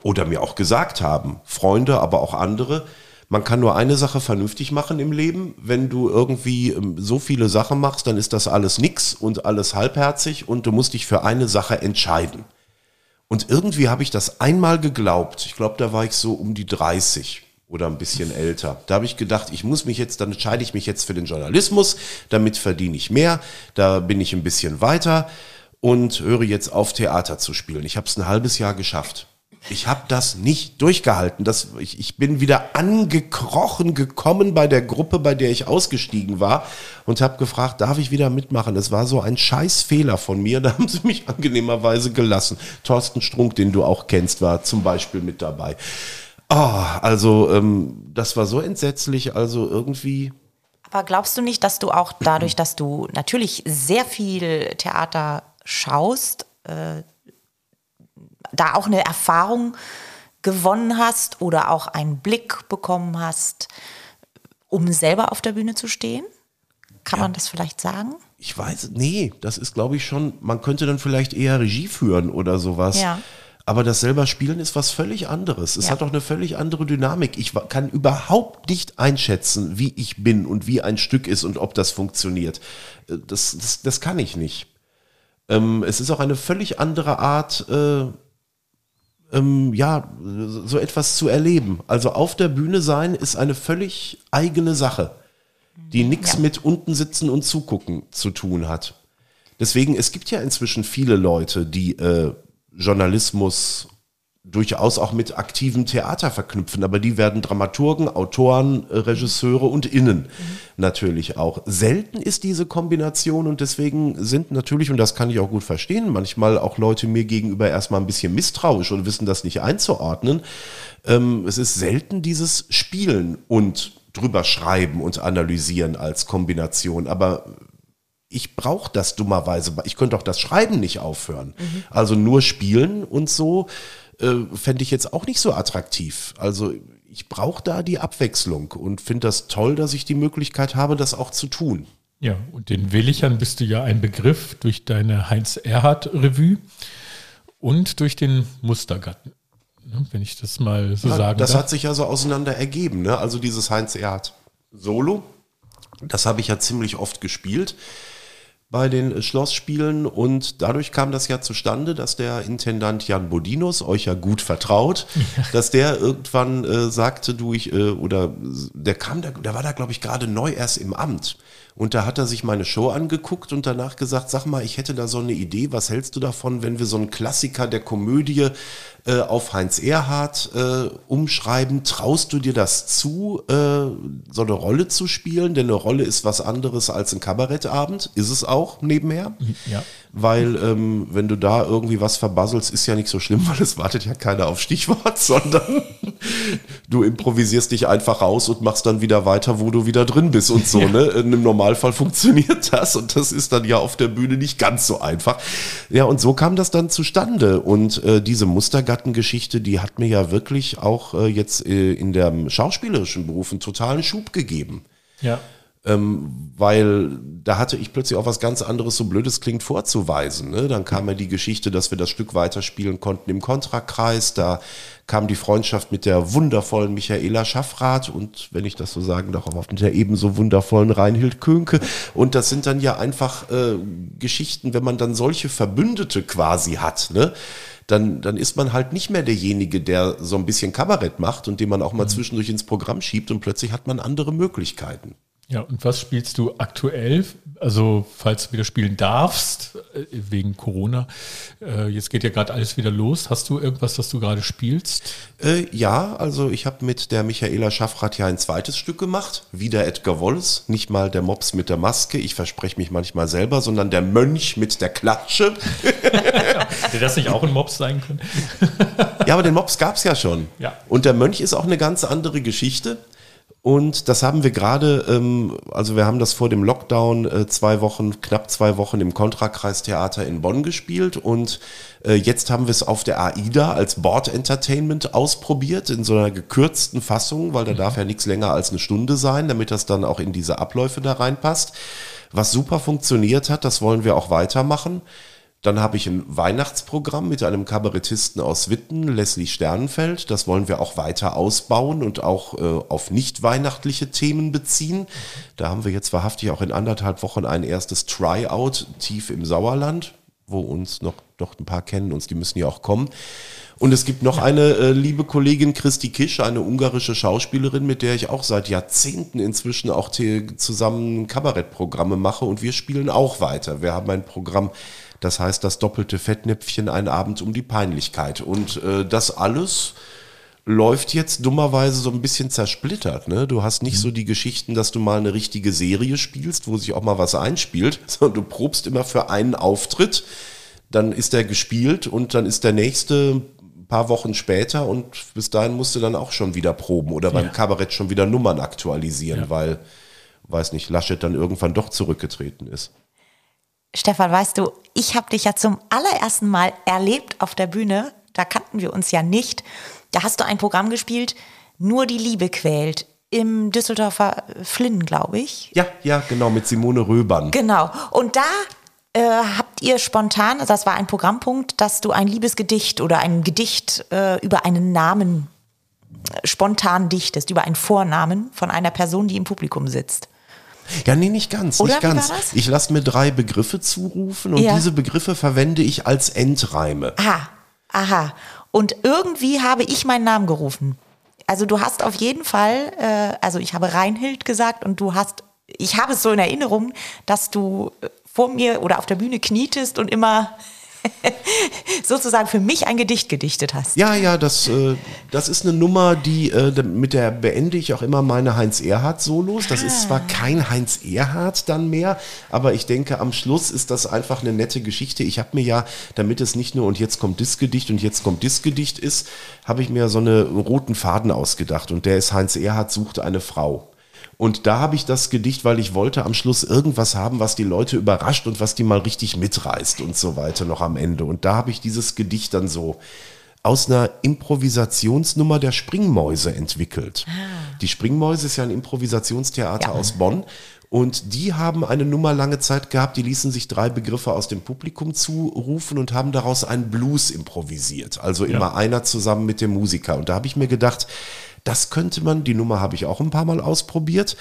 oder mir auch gesagt haben, Freunde, aber auch andere, man kann nur eine Sache vernünftig machen im Leben. Wenn du irgendwie ähm, so viele Sachen machst, dann ist das alles nix und alles halbherzig und du musst dich für eine Sache entscheiden. Und irgendwie habe ich das einmal geglaubt. Ich glaube, da war ich so um die 30 oder ein bisschen älter. Da habe ich gedacht, ich muss mich jetzt, dann entscheide ich mich jetzt für den Journalismus, damit verdiene ich mehr, da bin ich ein bisschen weiter und höre jetzt auf, Theater zu spielen. Ich habe es ein halbes Jahr geschafft. Ich habe das nicht durchgehalten. Das, ich, ich bin wieder angekrochen gekommen bei der Gruppe, bei der ich ausgestiegen war und habe gefragt, darf ich wieder mitmachen? Es war so ein Scheißfehler von mir. [LAUGHS] Da haben sie mich angenehmerweise gelassen. Thorsten Strunk, den du auch kennst, war zum Beispiel mit dabei. Oh, also ähm, das war so entsetzlich. Also irgendwie aber glaubst du nicht, dass du auch dadurch, dass du natürlich sehr viel Theater schaust, äh, da auch eine Erfahrung gewonnen hast oder auch einen Blick bekommen hast, um selber auf der Bühne zu stehen? Kann ja. man das vielleicht sagen? Ich weiß, nee, das ist, glaube ich, schon, man könnte dann vielleicht eher Regie führen oder sowas. Ja. Aber das selber Spielen ist was völlig anderes. Es ja. hat auch eine völlig andere Dynamik. Ich kann überhaupt nicht einschätzen, wie ich bin und wie ein Stück ist und ob das funktioniert. Äh, das, das, das kann ich nicht. Ähm, es ist auch eine völlig andere Art, äh, ähm, ja, so etwas zu erleben. Also auf der Bühne sein ist eine völlig eigene Sache, die nichts ja. mit unten sitzen und zugucken zu tun hat. Deswegen, es gibt ja inzwischen viele Leute, die äh, Journalismus durchaus auch mit aktivem Theater verknüpfen, aber die werden Dramaturgen, Autoren, äh, Regisseure und Innen mhm. natürlich auch. Selten ist diese Kombination und deswegen sind natürlich, und das kann ich auch gut verstehen, manchmal auch Leute mir gegenüber erstmal ein bisschen misstrauisch und wissen das nicht einzuordnen. Ähm, es ist selten dieses Spielen und drüber schreiben und analysieren als Kombination. Aber ich brauche das dummerweise. Ich könnte auch das Schreiben nicht aufhören. Mhm. Also nur spielen und so äh, fände ich jetzt auch nicht so attraktiv. Also ich brauche da die Abwechslung und finde das toll, dass ich die Möglichkeit habe, das auch zu tun. Ja, und den Willichern bist du ja ein Begriff durch deine Heinz-Erhardt-Revue und durch den Mustergatten. Ne, wenn ich das mal so ja, sagen Das darf. hat sich ja so auseinander ergeben. Ne? Also dieses Heinz-Erhardt-Solo, das habe ich ja ziemlich oft gespielt bei den Schlossspielen und dadurch kam das ja zustande, dass der Intendant Jan Bodinus, euch ja gut vertraut, ja. [LAUGHS] dass der irgendwann äh, sagte, du ich, äh, oder der kam da, der war da glaube ich gerade neu erst im Amt und da hat er sich meine Show angeguckt und danach gesagt, sag mal, ich hätte da so eine Idee, was hältst du davon, wenn wir so einen Klassiker der Komödie äh, auf Heinz Erhardt äh, umschreiben? Traust du dir das zu, äh, so eine Rolle zu spielen? Denn eine Rolle ist was anderes als ein Kabarettabend, ist es auch nebenher. Ja weil ähm, wenn du da irgendwie was verbasselst, ist ja nicht so schlimm, [LAUGHS] weil es wartet ja keiner auf Stichwort, [LAUGHS] sondern du improvisierst dich einfach raus und machst dann wieder weiter, wo du wieder drin bist und so. Ja. Ne? Im Normalfall funktioniert das und das ist dann ja auf der Bühne nicht ganz so einfach. Ja, und so kam das dann zustande und äh, diese Mustergattengeschichte, die hat mir ja wirklich auch äh, jetzt äh, in dem schauspielerischen Beruf einen totalen Schub gegeben. Ja ähm, weil da hatte ich plötzlich auch was ganz anderes, so blödes klingt, vorzuweisen. Ne? Dann kam ja die Geschichte, dass wir das Stück weiterspielen konnten im Kontrakreis. Da kam die Freundschaft mit der wundervollen Michaela Schaffrath und, wenn ich das so sagen darf, auch mit der ebenso wundervollen Reinhild Könke. Und das sind dann ja einfach äh, Geschichten, wenn man dann solche Verbündete quasi hat, ne? dann, dann ist man halt nicht mehr derjenige, der so ein bisschen Kabarett macht und den man auch mal mhm. zwischendurch ins Programm schiebt und plötzlich hat man andere Möglichkeiten. Ja, und was spielst du aktuell? Also, falls du wieder spielen darfst, äh, wegen Corona. Äh, jetzt geht ja gerade alles wieder los. Hast du irgendwas, das du gerade spielst? Äh, ja, also ich habe mit der Michaela Schaffrath ja ein zweites Stück gemacht. Wieder Edgar Wolls. Nicht mal der Mops mit der Maske. Ich verspreche mich manchmal selber, sondern der Mönch mit der Klatsche. [LAUGHS] Hätte das nicht auch ein Mops sein können? ja, aber den Mops gab es ja schon. Ja. Und der Mönch ist auch eine ganz andere Geschichte. Und das haben wir gerade, ähm, also wir haben das vor dem Lockdown äh, zwei Wochen, knapp zwei Wochen im Kontrakreistheater in Bonn gespielt und äh, jetzt haben wir es auf der AIDA als Board Entertainment ausprobiert in so einer gekürzten Fassung, weil da mhm. darf ja nichts länger als eine Stunde sein, damit das dann auch in diese Abläufe da reinpasst. Was super funktioniert hat, das wollen wir auch weitermachen. Dann habe ich ein Weihnachtsprogramm mit einem Kabarettisten aus Witten, Leslie Sternenfeld. Das wollen wir auch weiter ausbauen und auch äh, auf nicht weihnachtliche Themen beziehen. Da haben wir jetzt wahrhaftig auch in anderthalb Wochen ein erstes Tryout tief im Sauerland, wo uns noch, noch ein paar kennen, uns die müssen ja auch kommen. Und es gibt noch eine äh, liebe Kollegin Christi Kisch, eine ungarische Schauspielerin, mit der ich auch seit Jahrzehnten inzwischen auch zusammen Kabarettprogramme mache und wir spielen auch weiter. Wir haben ein Programm das heißt, das doppelte Fettnäpfchen, ein Abend um die Peinlichkeit. Und äh, das alles läuft jetzt dummerweise so ein bisschen zersplittert. Ne? Du hast nicht mhm. so die Geschichten, dass du mal eine richtige Serie spielst, wo sich auch mal was einspielt, [LAUGHS] sondern du probst immer für einen Auftritt. Dann ist der gespielt und dann ist der nächste ein paar Wochen später und bis dahin musst du dann auch schon wieder proben oder beim ja. Kabarett schon wieder Nummern aktualisieren, ja. weil, weiß nicht, Laschet dann irgendwann doch zurückgetreten ist. Stefan, weißt du, ich habe dich ja zum allerersten Mal erlebt auf der Bühne. Da kannten wir uns ja nicht. Da hast du ein Programm gespielt, Nur die Liebe quält. Im Düsseldorfer Flynn, glaube ich. Ja, ja, genau, mit Simone Röbern. Genau. Und da äh, habt ihr spontan, also das war ein Programmpunkt, dass du ein Liebesgedicht oder ein Gedicht äh, über einen Namen äh, spontan dichtest, über einen Vornamen von einer Person, die im Publikum sitzt. Ja, nee, nicht ganz, Oder nicht ganz. Ich lasse mir drei Begriffe zurufen und ja. diese Begriffe verwende ich als Endreime. Aha, aha. Und irgendwie habe ich meinen Namen gerufen. Also du hast auf jeden Fall, äh, also ich habe Reinhild gesagt und du hast, ich habe es so in Erinnerung, dass du äh, vor mir oder auf der Bühne knietest und immer [LAUGHS] sozusagen für mich ein Gedicht gedichtet hast. Ja, ja, das, äh, das ist eine Nummer, die äh, mit der beende ich auch immer meine Heinz Erhardt Solos. Das ah. ist zwar kein Heinz Erhardt dann mehr, aber ich denke, am Schluss ist das einfach eine nette Geschichte. Ich habe mir ja, damit es nicht nur und jetzt kommt das Gedicht und jetzt kommt das Gedicht ist, habe ich mir so einen roten Faden ausgedacht und der ist Heinz Erhardt sucht eine Frau. Und da habe ich das Gedicht, weil ich wollte am Schluss irgendwas haben, was die Leute überrascht und was die mal richtig mitreißt und so weiter noch am Ende. Und da habe ich dieses Gedicht dann so aus einer Improvisationsnummer der Springmäuse entwickelt. Ah. Die Springmäuse ist ja ein Improvisationstheater ja. aus Bonn. Und die haben eine Nummer lange Zeit gehabt, die ließen sich drei Begriffe aus dem Publikum zurufen und haben daraus einen Blues improvisiert. Also immer ja. einer zusammen mit dem Musiker. Und da habe ich mir gedacht, das könnte man, die Nummer habe ich auch ein paar Mal ausprobiert.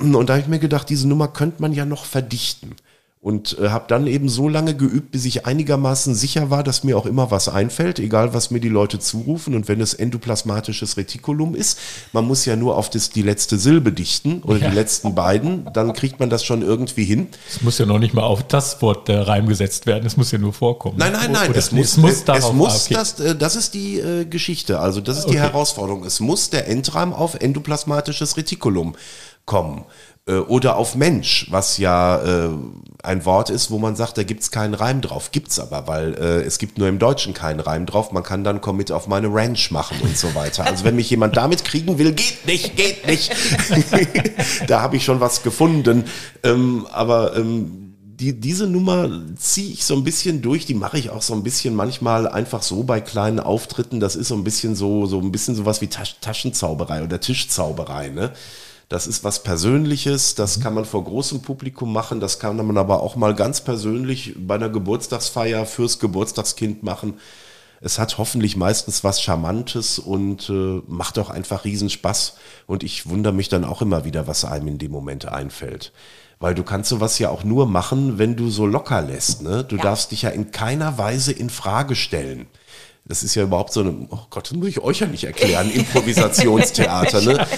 Und da habe ich mir gedacht, diese Nummer könnte man ja noch verdichten und äh, habe dann eben so lange geübt, bis ich einigermaßen sicher war, dass mir auch immer was einfällt, egal was mir die Leute zurufen und wenn es endoplasmatisches Retikulum ist, man muss ja nur auf das, die letzte Silbe dichten oder ja. die letzten beiden, dann kriegt man das schon irgendwie hin. Es muss ja noch nicht mal auf das Wort äh, Reim gesetzt werden, es muss ja nur vorkommen. Nein, nein, nein, es, muss, es muss, darauf, es muss okay. das, äh, das ist die äh, Geschichte, also das ist die okay. Herausforderung. Es muss der Endreim auf endoplasmatisches Retikulum kommen. Äh, oder auf Mensch, was ja äh, ein Wort ist, wo man sagt, da gibt's keinen Reim drauf. Gibt's aber, weil äh, es gibt nur im Deutschen keinen Reim drauf. Man kann dann komm mit auf meine Ranch machen und so weiter. Also wenn mich jemand damit kriegen will, geht nicht, geht nicht. [LAUGHS] da habe ich schon was gefunden. Ähm, aber ähm, die, diese Nummer ziehe ich so ein bisschen durch, die mache ich auch so ein bisschen manchmal einfach so bei kleinen Auftritten. Das ist so ein bisschen so, so ein bisschen sowas wie Tasch Taschenzauberei oder Tischzauberei, ne? Das ist was Persönliches, das mhm. kann man vor großem Publikum machen, das kann man aber auch mal ganz persönlich bei einer Geburtstagsfeier fürs Geburtstagskind machen. Es hat hoffentlich meistens was Charmantes und äh, macht auch einfach Riesenspaß. Und ich wundere mich dann auch immer wieder, was einem in dem Moment einfällt. Weil du kannst sowas ja auch nur machen, wenn du so locker lässt. Ne? Du ja. darfst dich ja in keiner Weise in Frage stellen. Das ist ja überhaupt so eine, oh Gott, das muss ich euch ja nicht erklären, Improvisationstheater. Ne? [LAUGHS]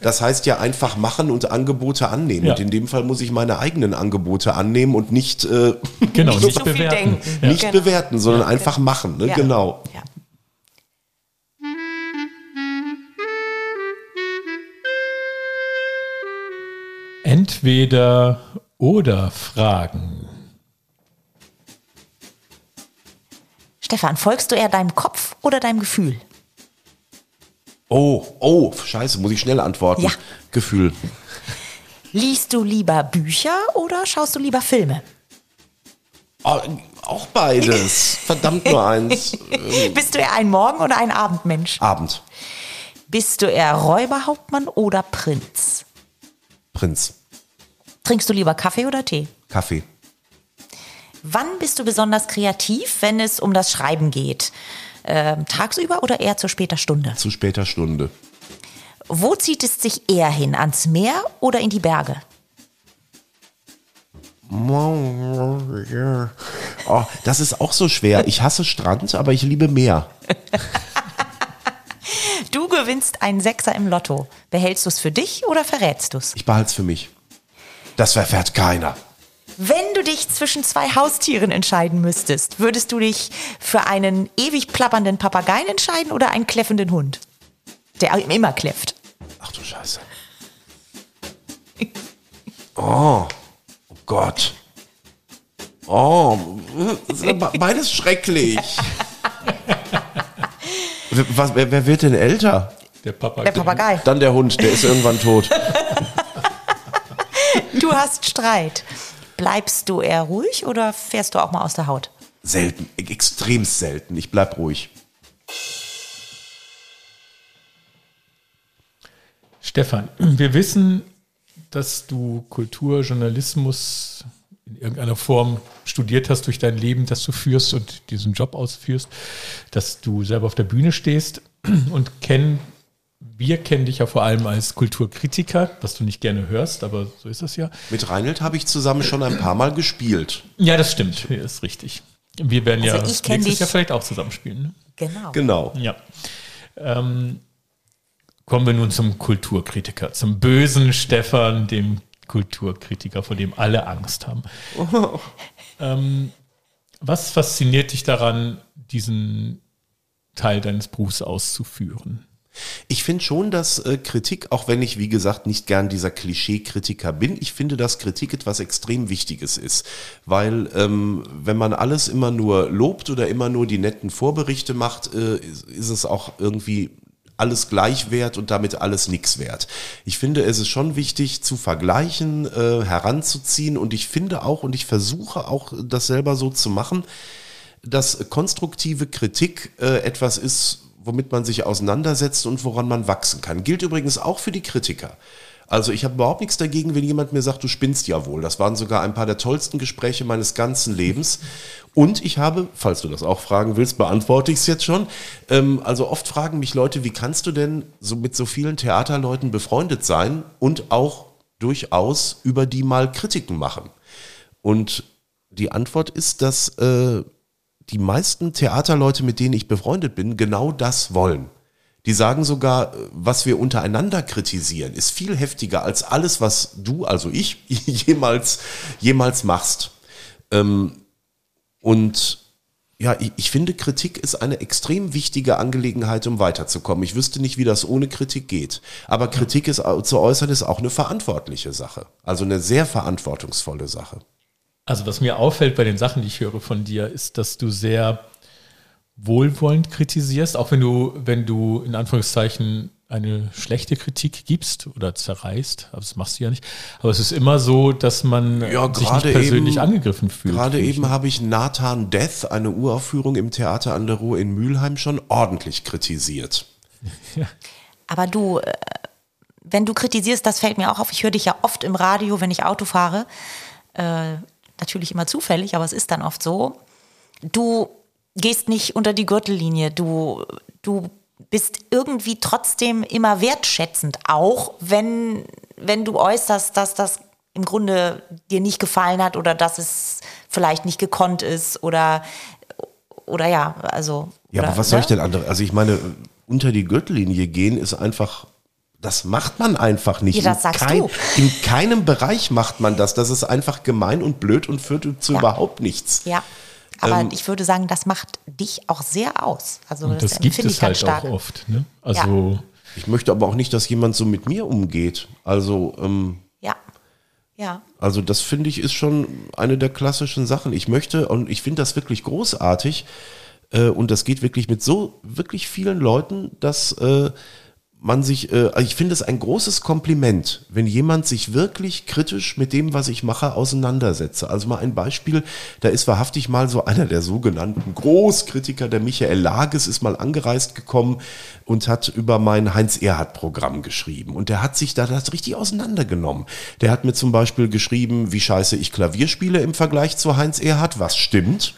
Das heißt ja einfach machen und Angebote annehmen. Ja. Und in dem Fall muss ich meine eigenen Angebote annehmen und nicht, äh, [LAUGHS] genau, [LAUGHS] nicht, nicht bewerten. Nicht ja. bewerten, sondern ja. einfach machen. Ne? Genau. Entweder oder Fragen. Stefan, folgst du eher deinem Kopf oder deinem Gefühl? Oh, oh, scheiße, muss ich schnell antworten. Ja. Gefühl. Liest du lieber Bücher oder schaust du lieber Filme? Oh, auch beides. Verdammt nur eins. [LAUGHS] Bist du eher ein Morgen- oder ein Abendmensch? Abend. Bist du eher Räuberhauptmann oder Prinz? Prinz. Trinkst du lieber Kaffee oder Tee? Kaffee. Wann bist du besonders kreativ, wenn es um das Schreiben geht? Ähm, tagsüber oder eher zu später Stunde? Zu später Stunde. Wo zieht es sich eher hin? Ans Meer oder in die Berge? [LAUGHS] Oh, das ist auch so schwer. Ich hasse Strand, aber ich liebe Meer. [LAUGHS] Du gewinnst einen Sechser im Lotto. Behältst du es für dich oder verrätst du es? Ich behalte es für mich. Das verfährt keiner. Wenn du dich zwischen zwei Haustieren entscheiden müsstest, würdest du dich für einen ewig plappernden Papageien entscheiden oder einen kläffenden Hund? Der immer kläfft. Ach du Scheiße. Oh, oh Gott. Oh, [LAUGHS] beides schrecklich. [LAUGHS] Was, wer, wer, wird denn älter? Der Papagei. Der Papagei. Dann der Hund, der ist irgendwann tot. [LAUGHS] Du hast Streit. Bleibst du eher ruhig oder fährst du auch mal aus der Haut? Selten, extrem selten. Ich bleib ruhig. Stefan, wir wissen, dass du Kulturjournalismus in irgendeiner Form studiert hast durch dein Leben, das du führst und diesen Job ausführst, dass du selber auf der Bühne stehst und kennen wir kennen dich ja vor allem als Kulturkritiker, was du nicht gerne hörst, aber so ist das ja. Mit Reinhold habe ich zusammen schon ein paar Mal gespielt. Ja, das stimmt, ist richtig. Wir werden also ja nächstes dich. Jahr vielleicht auch zusammenspielen. Ne? Genau. Genau. Ja. Ähm, kommen wir nun zum Kulturkritiker, zum bösen Stefan, dem Kulturkritiker, vor dem alle Angst haben. Oh. Ähm, was fasziniert dich daran, diesen Teil deines Berufs auszuführen? Ich finde schon, dass äh, Kritik, auch wenn ich, wie gesagt, nicht gern dieser Klischee-Kritiker bin, ich finde, dass Kritik etwas extrem Wichtiges ist. Weil ähm, wenn man alles immer nur lobt oder immer nur die netten Vorberichte macht, äh, ist, ist es auch irgendwie alles gleich wert und damit alles nix wert. Ich finde, es ist schon wichtig zu vergleichen, äh, heranzuziehen und ich finde auch und ich versuche auch das selber so zu machen, dass konstruktive Kritik äh, etwas ist, womit man sich auseinandersetzt und woran man wachsen kann. Gilt übrigens auch für die Kritiker. Also ich habe überhaupt nichts dagegen, wenn jemand mir sagt, du spinnst ja wohl. Das waren sogar ein paar der tollsten Gespräche meines ganzen Lebens. Und ich habe, falls du das auch fragen willst, beantworte ich es jetzt schon. Ähm, also oft fragen mich Leute, wie kannst du denn so mit so vielen Theaterleuten befreundet sein und auch durchaus über die mal Kritiken machen? Und die Antwort ist, dass äh, die meisten Theaterleute, mit denen ich befreundet bin, genau das wollen. Die sagen sogar, was wir untereinander kritisieren, ist viel heftiger als alles, was du, also ich, [LAUGHS] jemals, jemals machst. Ähm, und ja, ich, ich, finde, Kritik ist eine extrem wichtige Angelegenheit, um weiterzukommen. Ich wüsste nicht, wie das ohne Kritik geht. Aber Kritik ist, zu äußern ist auch eine verantwortliche Sache. Also eine sehr verantwortungsvolle Sache. Also was mir auffällt bei den Sachen, die ich höre von dir, ist, dass du sehr wohlwollend kritisierst, auch wenn du, wenn du in Anführungszeichen eine schlechte Kritik gibst oder zerreißt, aber das machst du ja nicht. Aber es ist immer so, dass man ja, sich nicht persönlich eben, angegriffen fühlt. Gerade eben habe ich Nathan Death, eine Uraufführung im Theater an der Ruhr in Mülheim, schon ordentlich kritisiert. [LAUGHS] Ja. Aber du, äh, wenn du kritisierst, das fällt mir auch auf. Ich höre dich ja oft im Radio, wenn ich Auto fahre. Äh, natürlich immer zufällig, aber es ist dann oft so. Du gehst nicht unter die Gürtellinie. Du, du bist irgendwie trotzdem immer wertschätzend, auch wenn, wenn du äußerst, dass das im Grunde dir nicht gefallen hat oder dass es vielleicht nicht gekonnt ist oder, oder ja, also. Ja, oder, aber was soll ich ne? denn andere? Also ich meine, unter die Gürtellinie gehen ist einfach das macht man einfach nicht. Ja, das sagst in, kein, du. in keinem Bereich macht man das. Das ist einfach gemein und blöd und führt zu ja. überhaupt nichts. Ja. Aber ähm, ich würde sagen, das macht dich auch sehr aus. Also das, das gibt es halt stark. auch oft. Ne? Also ja. ich möchte aber auch nicht, dass jemand so mit mir umgeht. Also ähm, ja, ja. Also das finde ich ist schon eine der klassischen Sachen. Ich möchte und ich finde das wirklich großartig äh, und das geht wirklich mit so wirklich vielen Leuten, dass äh, man sich, äh, also ich finde es ein großes Kompliment, wenn jemand sich wirklich kritisch mit dem, was ich mache, auseinandersetze. Also mal ein Beispiel, da ist wahrhaftig mal so einer der sogenannten Großkritiker, der Michael Lages, ist mal angereist gekommen und hat über mein Heinz-Erhardt-Programm geschrieben. Und der hat sich da das richtig auseinandergenommen. Der hat mir zum Beispiel geschrieben, wie scheiße ich Klavier spiele im Vergleich zu Heinz Erhardt, was stimmt.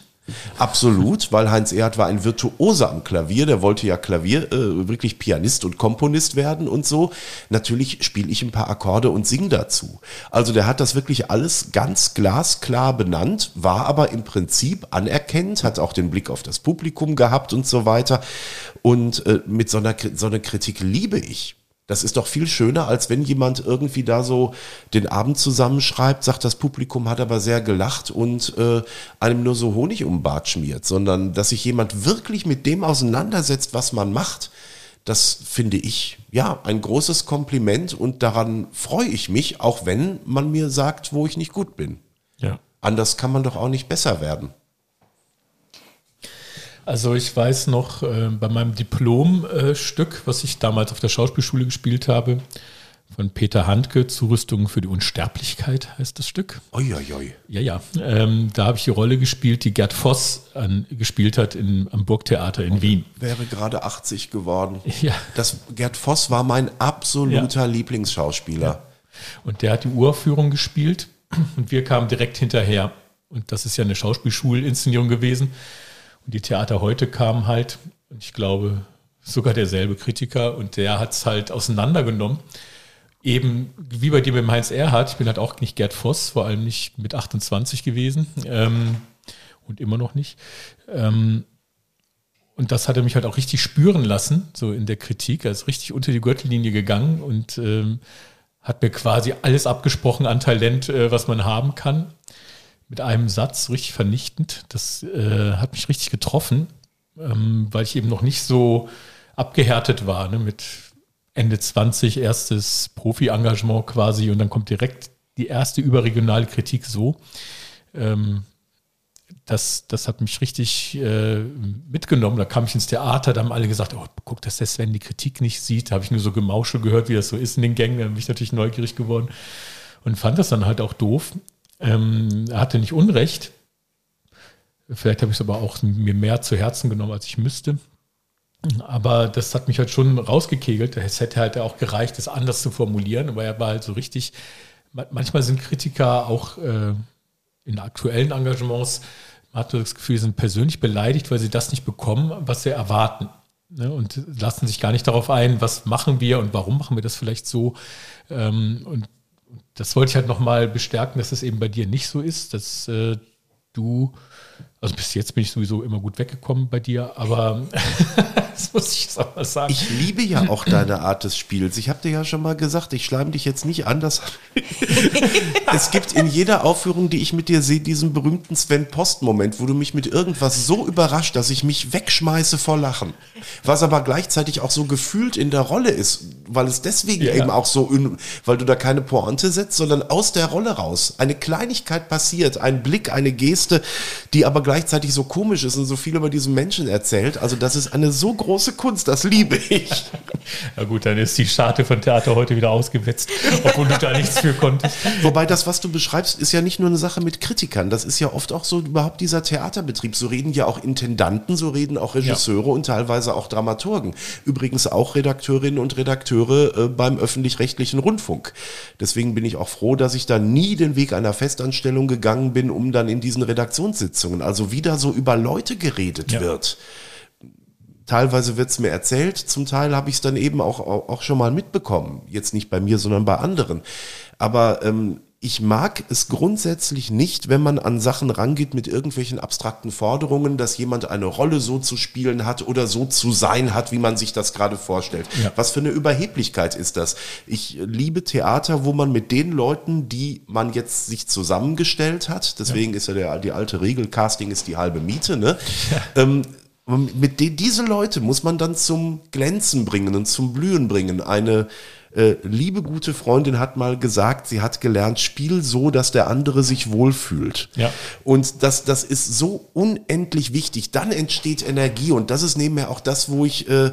Absolut, weil Heinz Erhardt war ein Virtuose am Klavier, der wollte ja Klavier, äh, wirklich Pianist und Komponist werden und so. Natürlich spiele ich ein paar Akkorde und sing dazu. Also der hat das wirklich alles ganz glasklar benannt, war aber im Prinzip anerkennend, hat auch den Blick auf das Publikum gehabt und so weiter. Und äh, mit so einer, so einer Kritik liebe ich. Das ist doch viel schöner, als wenn jemand irgendwie da so den Abend zusammenschreibt, sagt, das Publikum hat aber sehr gelacht und äh, einem nur so Honig um den Bart schmiert, sondern dass sich jemand wirklich mit dem auseinandersetzt, was man macht. Das finde ich ja ein großes Kompliment und daran freue ich mich, auch wenn man mir sagt, wo ich nicht gut bin. Ja. Anders kann man doch auch nicht besser werden. Also ich weiß noch, äh, bei meinem Diplomstück, äh, was ich damals auf der Schauspielschule gespielt habe, von Peter Handke, Zurüstung für die Unsterblichkeit heißt das Stück. Uiuiui. Ja, ja. Ähm, da habe ich die Rolle gespielt, die Gerd Voss an, gespielt hat in, am Burgtheater in Wien. Wäre gerade 80 geworden. [LAUGHS] Ja. Das, Gerd Voss war mein absoluter ja. Lieblingsschauspieler. Ja. Und der hat die Uraufführung gespielt und wir kamen direkt hinterher. Und das ist ja eine Schauspielschulinszenierung gewesen. Die Theater heute kamen halt, und ich glaube, sogar derselbe Kritiker, und der hat es halt auseinandergenommen. Eben wie bei dir mit dem Heinz Erhardt, ich bin halt auch nicht Gerd Voss, vor allem nicht mit 28 gewesen ähm, und immer noch nicht. Ähm, und das hat er mich halt auch richtig spüren lassen, so in der Kritik. Er ist richtig unter die Gürtellinie gegangen und ähm, hat mir quasi alles abgesprochen an Talent, äh, was man haben kann mit einem Satz richtig vernichtend. Das äh, hat mich richtig getroffen, ähm, weil ich eben noch nicht so abgehärtet war, ne, mit Ende 20 erstes Profi-Engagement quasi und dann kommt direkt die erste überregionale Kritik so. Ähm, das, das hat mich richtig äh, mitgenommen. Da kam ich ins Theater, da haben alle gesagt, oh, guck, dass der Sven die Kritik nicht sieht. Da habe ich nur so Gemauschel gehört, wie das so ist in den Gängen. Da bin ich natürlich neugierig geworden und fand das dann halt auch doof. Ähm, er hatte nicht Unrecht. Vielleicht habe ich es aber auch mir mehr zu Herzen genommen, als ich müsste. Aber das hat mich halt schon rausgekegelt. Es hätte halt auch gereicht, es anders zu formulieren, aber er war halt so richtig. Manchmal sind Kritiker auch äh, in aktuellen Engagements, man hat das Gefühl, sind persönlich beleidigt, weil sie das nicht bekommen, was sie erwarten. Ne? Und lassen sich gar nicht darauf ein, was machen wir und warum machen wir das vielleicht so. Ähm, und das wollte ich halt nochmal bestärken, dass es eben bei dir nicht so ist, dass äh, du also bis jetzt bin ich sowieso immer gut weggekommen bei dir, aber [LAUGHS] das muss ich jetzt auch mal sagen. Ich liebe ja auch deine Art des Spiels. Ich habe dir ja schon mal gesagt, ich schleim dich jetzt nicht anders. [LAUGHS] es gibt in jeder Aufführung, die ich mit dir sehe, diesen berühmten Sven Post-Moment, wo du mich mit irgendwas so überrascht, dass ich mich wegschmeiße vor Lachen. Was aber gleichzeitig auch so gefühlt in der Rolle ist, weil es deswegen ja, eben auch so, weil du da keine Pointe setzt, sondern aus der Rolle raus. Eine Kleinigkeit passiert, ein Blick, eine Geste, die aber gleichzeitig so komisch ist und so viel über diesen Menschen erzählt. Also das ist eine so große Kunst, das liebe ich. [LAUGHS] Ja gut, dann ist die Scharte von Theater heute wieder ausgewetzt, obwohl du da nichts für konntest. [LAUGHS] Wobei das, was du beschreibst, ist ja nicht nur eine Sache mit Kritikern. Das ist ja oft auch so überhaupt dieser Theaterbetrieb. So reden ja auch Intendanten, so reden auch Regisseure ja. und teilweise auch Dramaturgen. Übrigens auch Redakteurinnen und Redakteure äh, beim öffentlich-rechtlichen Rundfunk. Deswegen bin ich auch froh, dass ich da nie den Weg einer Festanstellung gegangen bin, um dann in diesen Redaktionssitzungen, also also wieder so über Leute geredet ja. wird. Teilweise wird es mir erzählt, zum Teil habe ich es dann eben auch, auch schon mal mitbekommen. Jetzt nicht bei mir, sondern bei anderen. Aber ähm, ich mag es grundsätzlich nicht, wenn man an Sachen rangeht mit irgendwelchen abstrakten Forderungen, dass jemand eine Rolle so zu spielen hat oder so zu sein hat, wie man sich das gerade vorstellt. Ja. Was für eine Überheblichkeit ist das? Ich liebe Theater, wo man mit den Leuten, die man jetzt sich zusammengestellt hat, deswegen ja. ist ja der, die alte Regel, Casting ist die halbe Miete, ne? Ja. Ähm, mit de, diese Leute muss man dann zum Glänzen bringen und zum Blühen bringen. Eine äh, liebe gute Freundin hat mal gesagt, sie hat gelernt, spiel so, dass der andere sich wohlfühlt. Ja. Und das, das ist so unendlich wichtig. Dann entsteht Energie und das ist nebenher auch das, wo ich, äh,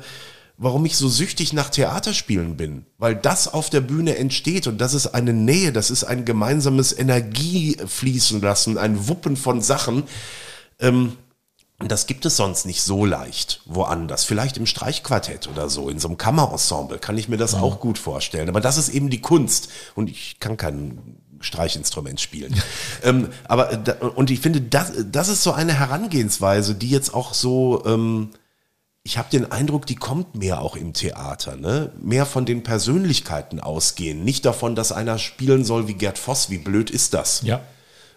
warum ich so süchtig nach Theaterspielen bin. Weil das auf der Bühne entsteht und das ist eine Nähe, das ist ein gemeinsames Energiefließen lassen, ein Wuppen von Sachen. Ähm, das gibt es sonst nicht so leicht woanders. Vielleicht im Streichquartett oder so, in so einem Kammerensemble kann ich mir das ja. auch gut vorstellen. Aber das ist eben die Kunst. Und ich kann kein Streichinstrument spielen. [LAUGHS] ähm, aber, und ich finde, das, das ist so eine Herangehensweise, die jetzt auch so, ähm, ich habe den Eindruck, die kommt mehr auch im Theater, ne? Mehr von den Persönlichkeiten ausgehen. Nicht davon, dass einer spielen soll wie Gerd Voss. Wie blöd ist das? Ja.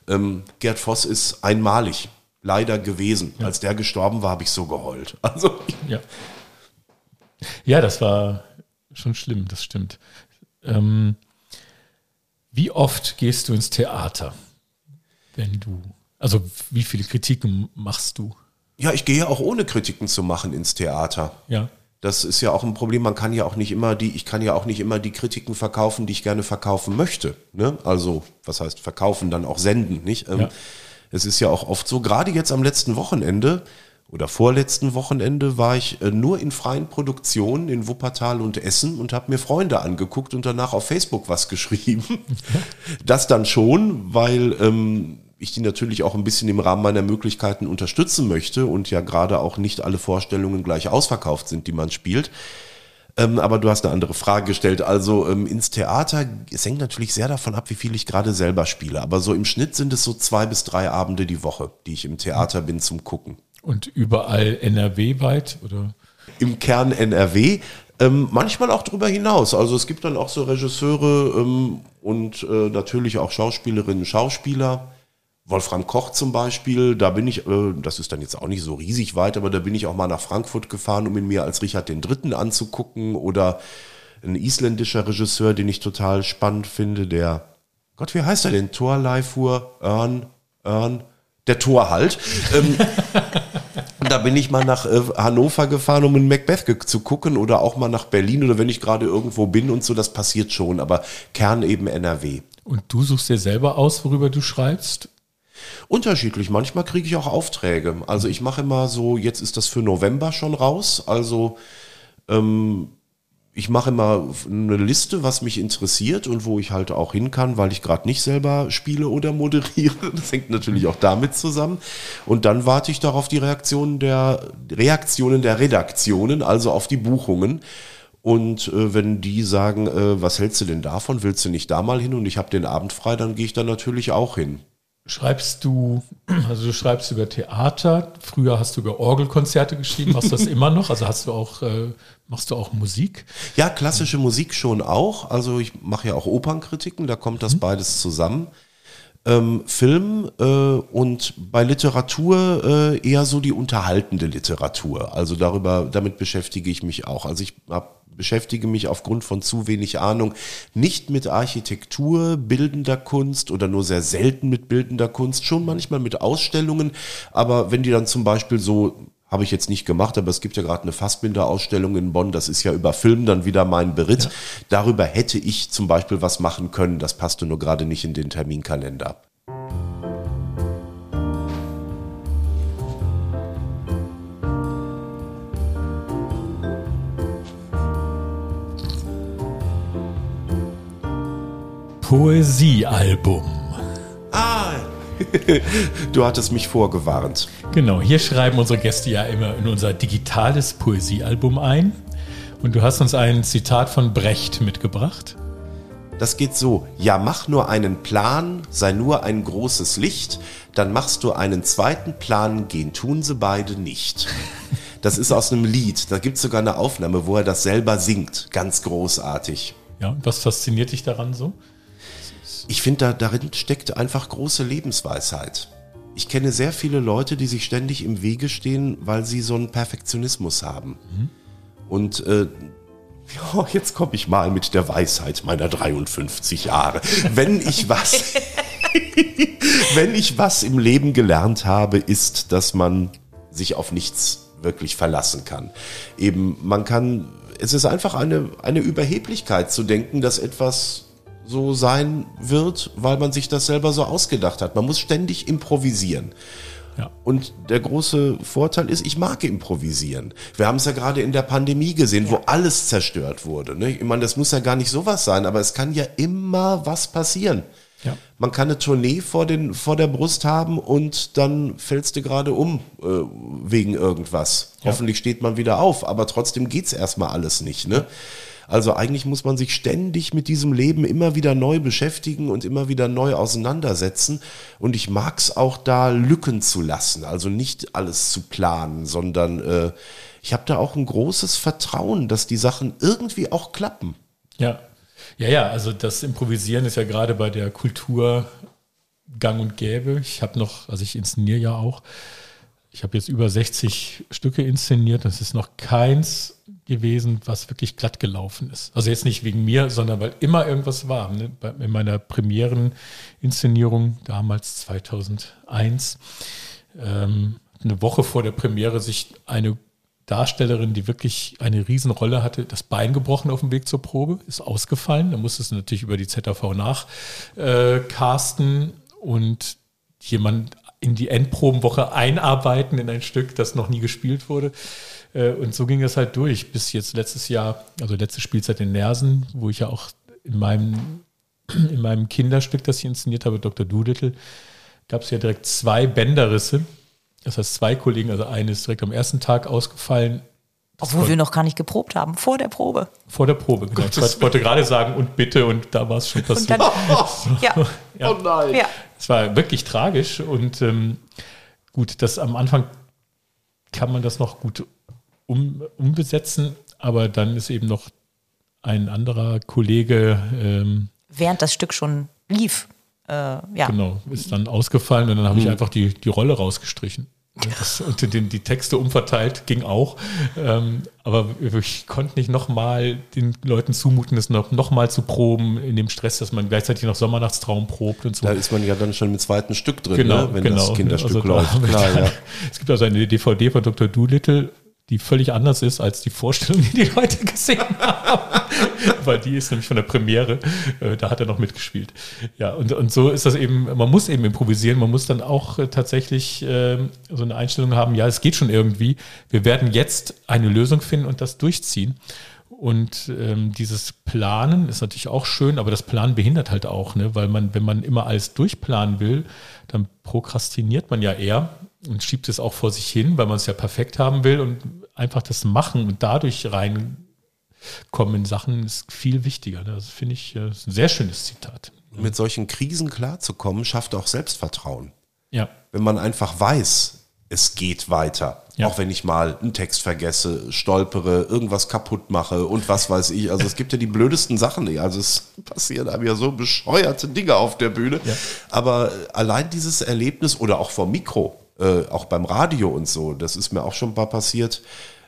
Ähm, Gerd Voss ist einmalig leider gewesen. Ja. Als der gestorben war, habe ich so geheult. [LAUGHS] Also ja. ja, das war schon schlimm, das stimmt. Ähm, wie oft gehst du ins Theater, wenn du, also wie viele Kritiken machst du? Ja, ich gehe auch ohne Kritiken zu machen ins Theater. Ja. Das ist ja auch ein Problem. Man kann ja auch nicht immer die, ich kann ja auch nicht immer die Kritiken verkaufen, die ich gerne verkaufen möchte. Ne? Also, was heißt verkaufen, dann auch senden, nicht? Ähm, ja. Es ist ja auch oft so, gerade jetzt am letzten Wochenende oder vorletzten Wochenende war ich äh, nur in freien Produktionen in Wuppertal und Essen und habe mir Freunde angeguckt und danach auf Facebook was [LAUGHS] geschrieben. das dann schon, weil ähm, ich die natürlich auch ein bisschen im Rahmen meiner Möglichkeiten unterstützen möchte und ja gerade auch nicht alle Vorstellungen gleich ausverkauft sind, die man spielt. Ähm, aber du hast eine andere Frage gestellt. Also ähm, ins Theater, es hängt natürlich sehr davon ab, wie viel ich gerade selber spiele. Aber so im Schnitt sind es so zwei bis drei Abende die Woche, die ich im Theater bin zum Gucken. Und überall NRW-weit oder? Im Kern NRW. Ähm, manchmal auch darüber hinaus. Also es gibt dann auch so Regisseure ähm, und äh, natürlich auch Schauspielerinnen, Schauspieler, Wolfram Koch zum Beispiel, da bin ich, äh, das ist dann jetzt auch nicht so riesig weit, aber da bin ich auch mal nach Frankfurt gefahren, um ihn mir als Richard III. anzugucken oder ein isländischer Regisseur, den ich total spannend finde, der, Gott, wie heißt er denn? Torleifur, Örn, Örn, der Tor halt. [LAUGHS] ähm, da bin ich mal nach äh, Hannover gefahren, um in Macbeth zu gucken oder auch mal nach Berlin oder wenn ich gerade irgendwo bin und so, das passiert schon, aber Kern eben NRW. Und du suchst dir selber aus, worüber du schreibst? Unterschiedlich. Manchmal kriege ich auch Aufträge. Also ich mache immer so, jetzt ist das für November schon raus. Also ähm, ich mache immer eine Liste, was mich interessiert und wo ich halt auch hin kann, weil ich gerade nicht selber spiele oder [LAUGHS] moderiere. Das hängt natürlich auch damit zusammen. Und dann warte ich darauf die Reaktionen der Reaktionen der Redaktionen, also auf die Buchungen. Und äh, wenn die sagen, äh, was hältst du denn davon? Willst du nicht da mal hin? Und ich habe den Abend frei, dann gehe ich da natürlich auch hin. Schreibst du, also du schreibst über Theater, früher hast du über Orgelkonzerte geschrieben, machst du das [LAUGHS] immer noch? Also hast du auch, äh, machst du auch Musik? Ja, klassische Musik schon auch. Also ich mache ja auch Opernkritiken, da kommt das mhm. beides zusammen. Ähm, Film äh, und bei Literatur äh, eher so die unterhaltende Literatur. Also darüber, damit beschäftige ich mich auch. Also ich habe beschäftige mich aufgrund von zu wenig Ahnung nicht mit Architektur, bildender Kunst oder nur sehr selten mit bildender Kunst, schon manchmal mit Ausstellungen, aber wenn die dann zum Beispiel so habe ich jetzt nicht gemacht, aber es gibt ja gerade eine Fassbinder-Ausstellung in Bonn, das ist ja über Film dann wieder mein Beritt. Ja. Darüber hätte ich zum Beispiel was machen können, das passte nur gerade nicht in den Terminkalender. Poesiealbum. Ah, [LAUGHS] du hattest mich vorgewarnt. Genau, hier schreiben unsere Gäste ja immer in unser digitales Poesiealbum ein. Und du hast uns ein Zitat von Brecht mitgebracht. Das geht so, ja mach nur einen Plan, sei nur ein großes Licht, dann machst du einen zweiten Plan, gehen tun sie beide nicht. [LAUGHS] Das ist aus einem Lied, da gibt es sogar eine Aufnahme, wo er das selber singt, ganz großartig. Ja, und was fasziniert dich daran so? Ich finde, da, darin steckt einfach große Lebensweisheit. Ich kenne sehr viele Leute, die sich ständig im Wege stehen, weil sie so einen Perfektionismus haben. Mhm. Und äh, ja, [LAUGHS] jetzt komme ich mal mit der Weisheit meiner 53 Jahre. Wenn ich was, [LAUGHS] wenn ich was im Leben gelernt habe, ist, dass man sich auf nichts wirklich verlassen kann. Eben, man kann, es ist einfach eine, eine Überheblichkeit zu denken, dass etwas so sein wird, weil man sich das selber so ausgedacht hat. Man muss ständig improvisieren. Ja. Und der große Vorteil ist, ich mag improvisieren. Wir haben es ja gerade in der Pandemie gesehen, ja. wo alles zerstört wurde. Ne? Ich meine, das muss ja gar nicht sowas sein, aber es kann ja immer was passieren. Ja. Man kann eine Tournee vor, den, vor der Brust haben und dann fällst du gerade um äh, wegen irgendwas. Hoffentlich steht man wieder auf, aber trotzdem geht's erstmal alles nicht. Ne? Also eigentlich muss man sich ständig mit diesem Leben immer wieder neu beschäftigen und immer wieder neu auseinandersetzen. Und ich mag es auch da Lücken zu lassen, also nicht alles zu planen, sondern äh, ich habe da auch ein großes Vertrauen, dass die Sachen irgendwie auch klappen. Ja. Ja, ja, also das Improvisieren ist ja gerade bei der Kultur gang und gäbe. Ich habe noch, also ich inszeniere ja auch, ich habe jetzt über 60 Stücke inszeniert. Das ist noch keins gewesen, was wirklich glatt gelaufen ist. Also jetzt nicht wegen mir, sondern weil immer irgendwas war. Ne? In meiner Premieren-Inszenierung damals 2001, ähm, eine Woche vor der Premiere, sich eine Darstellerin, die wirklich eine Riesenrolle hatte, das Bein gebrochen auf dem Weg zur Probe, ist ausgefallen. Da musste es natürlich über die ZAV nachcasten äh, und jemand in die Endprobenwoche einarbeiten in ein Stück, das noch nie gespielt wurde. Äh, und so ging es halt durch bis jetzt letztes Jahr, also letzte Spielzeit in Nersen, wo ich ja auch in meinem, [CLEARS THROAT] in meinem Kinderstück, das ich inszeniert habe, Dr. Doolittle, gab es ja direkt zwei Bänderrisse. Das heißt, zwei Kollegen, also eine ist direkt am ersten Tag ausgefallen. Das Obwohl wir noch gar nicht geprobt haben, vor der Probe. Vor der Probe, genau. Ich wollte gerade sagen, und bitte, und da war es schon passiert. Dann, [LAUGHS] ja. ja. Oh nein. Ja. Es war wirklich tragisch und ähm, gut, das am Anfang kann man das noch gut um, umbesetzen, aber dann ist eben noch ein anderer Kollege. Ähm, Während das Stück schon lief. Äh, ja. Genau, ist dann ausgefallen und dann habe ich einfach die, die Rolle rausgestrichen. [LAUGHS] Das, und den, die Texte umverteilt ging auch. Ähm, aber ich konnte nicht nochmal den Leuten zumuten, das noch, noch mal zu proben in dem Stress, dass man gleichzeitig noch Sommernachtstraum probt und so. Da ist man ja dann schon im zweiten Stück drin, genau, ne? wenn genau. das Kinderstück also, läuft. [LAUGHS] Klar, ja. Es gibt also eine DVD von Dr. Doolittle, die völlig anders ist als die Vorstellung, [LAUGHS] die die Leute gesehen haben. Weil die ist nämlich von der Premiere, äh, da hat er noch mitgespielt. Ja, und, und so ist das eben, man muss eben improvisieren, man muss dann auch äh, tatsächlich äh, so eine Einstellung haben, ja, es geht schon irgendwie, wir werden jetzt eine Lösung finden und das durchziehen. Und ähm, dieses Planen ist natürlich auch schön, aber das Planen behindert halt auch, ne? weil man, wenn man immer alles durchplanen will, dann prokrastiniert man ja eher und schiebt es auch vor sich hin, weil man es ja perfekt haben will und einfach das Machen und dadurch reinkommen in Sachen ist viel wichtiger. Das finde ich äh, ein sehr schönes Zitat. Mit solchen Krisen klarzukommen, schafft auch Selbstvertrauen. Ja. Wenn man einfach weiß, es geht weiter. Ja. Auch wenn ich mal einen Text vergesse, stolpere, irgendwas kaputt mache und was weiß ich. Also es gibt ja die blödesten Sachen. Also es passieren einem ja so bescheuerte Dinge auf der Bühne. Ja. Aber allein dieses Erlebnis oder auch vom Mikro, äh, auch beim Radio und so, das ist mir auch schon mal passiert.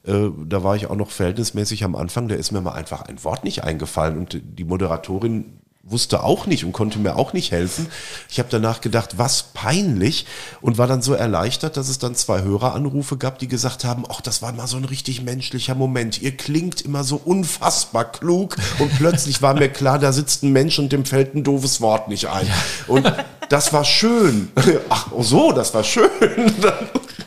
Äh, da war ich auch noch verhältnismäßig am Anfang, da ist mir mal einfach ein Wort nicht eingefallen und die Moderatorin wusste auch nicht und konnte mir auch nicht helfen. Ich habe danach gedacht, was peinlich und war dann so erleichtert, dass es dann zwei Höreranrufe gab, die gesagt haben, ach, das war mal so ein richtig menschlicher Moment. Ihr klingt immer so unfassbar klug und plötzlich war mir klar, da sitzt ein Mensch und dem fällt ein doofes Wort nicht ein. Und [LAUGHS] das war schön. [LAUGHS] Ach so, das war schön.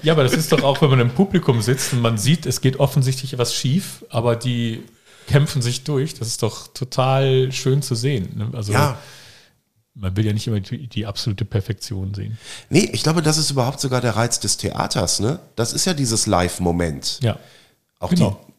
Ja, aber das ist doch auch, wenn man im Publikum sitzt und man sieht, es geht offensichtlich was schief, aber die kämpfen sich durch. Das ist doch total schön zu sehen. Ne? Also ja. man will ja nicht immer die, die, absolute Perfektion sehen. Nee, ich glaube, das ist überhaupt sogar der Reiz des Theaters. Ne? Das ist ja dieses Live-Moment. Ja. Auch genau. die.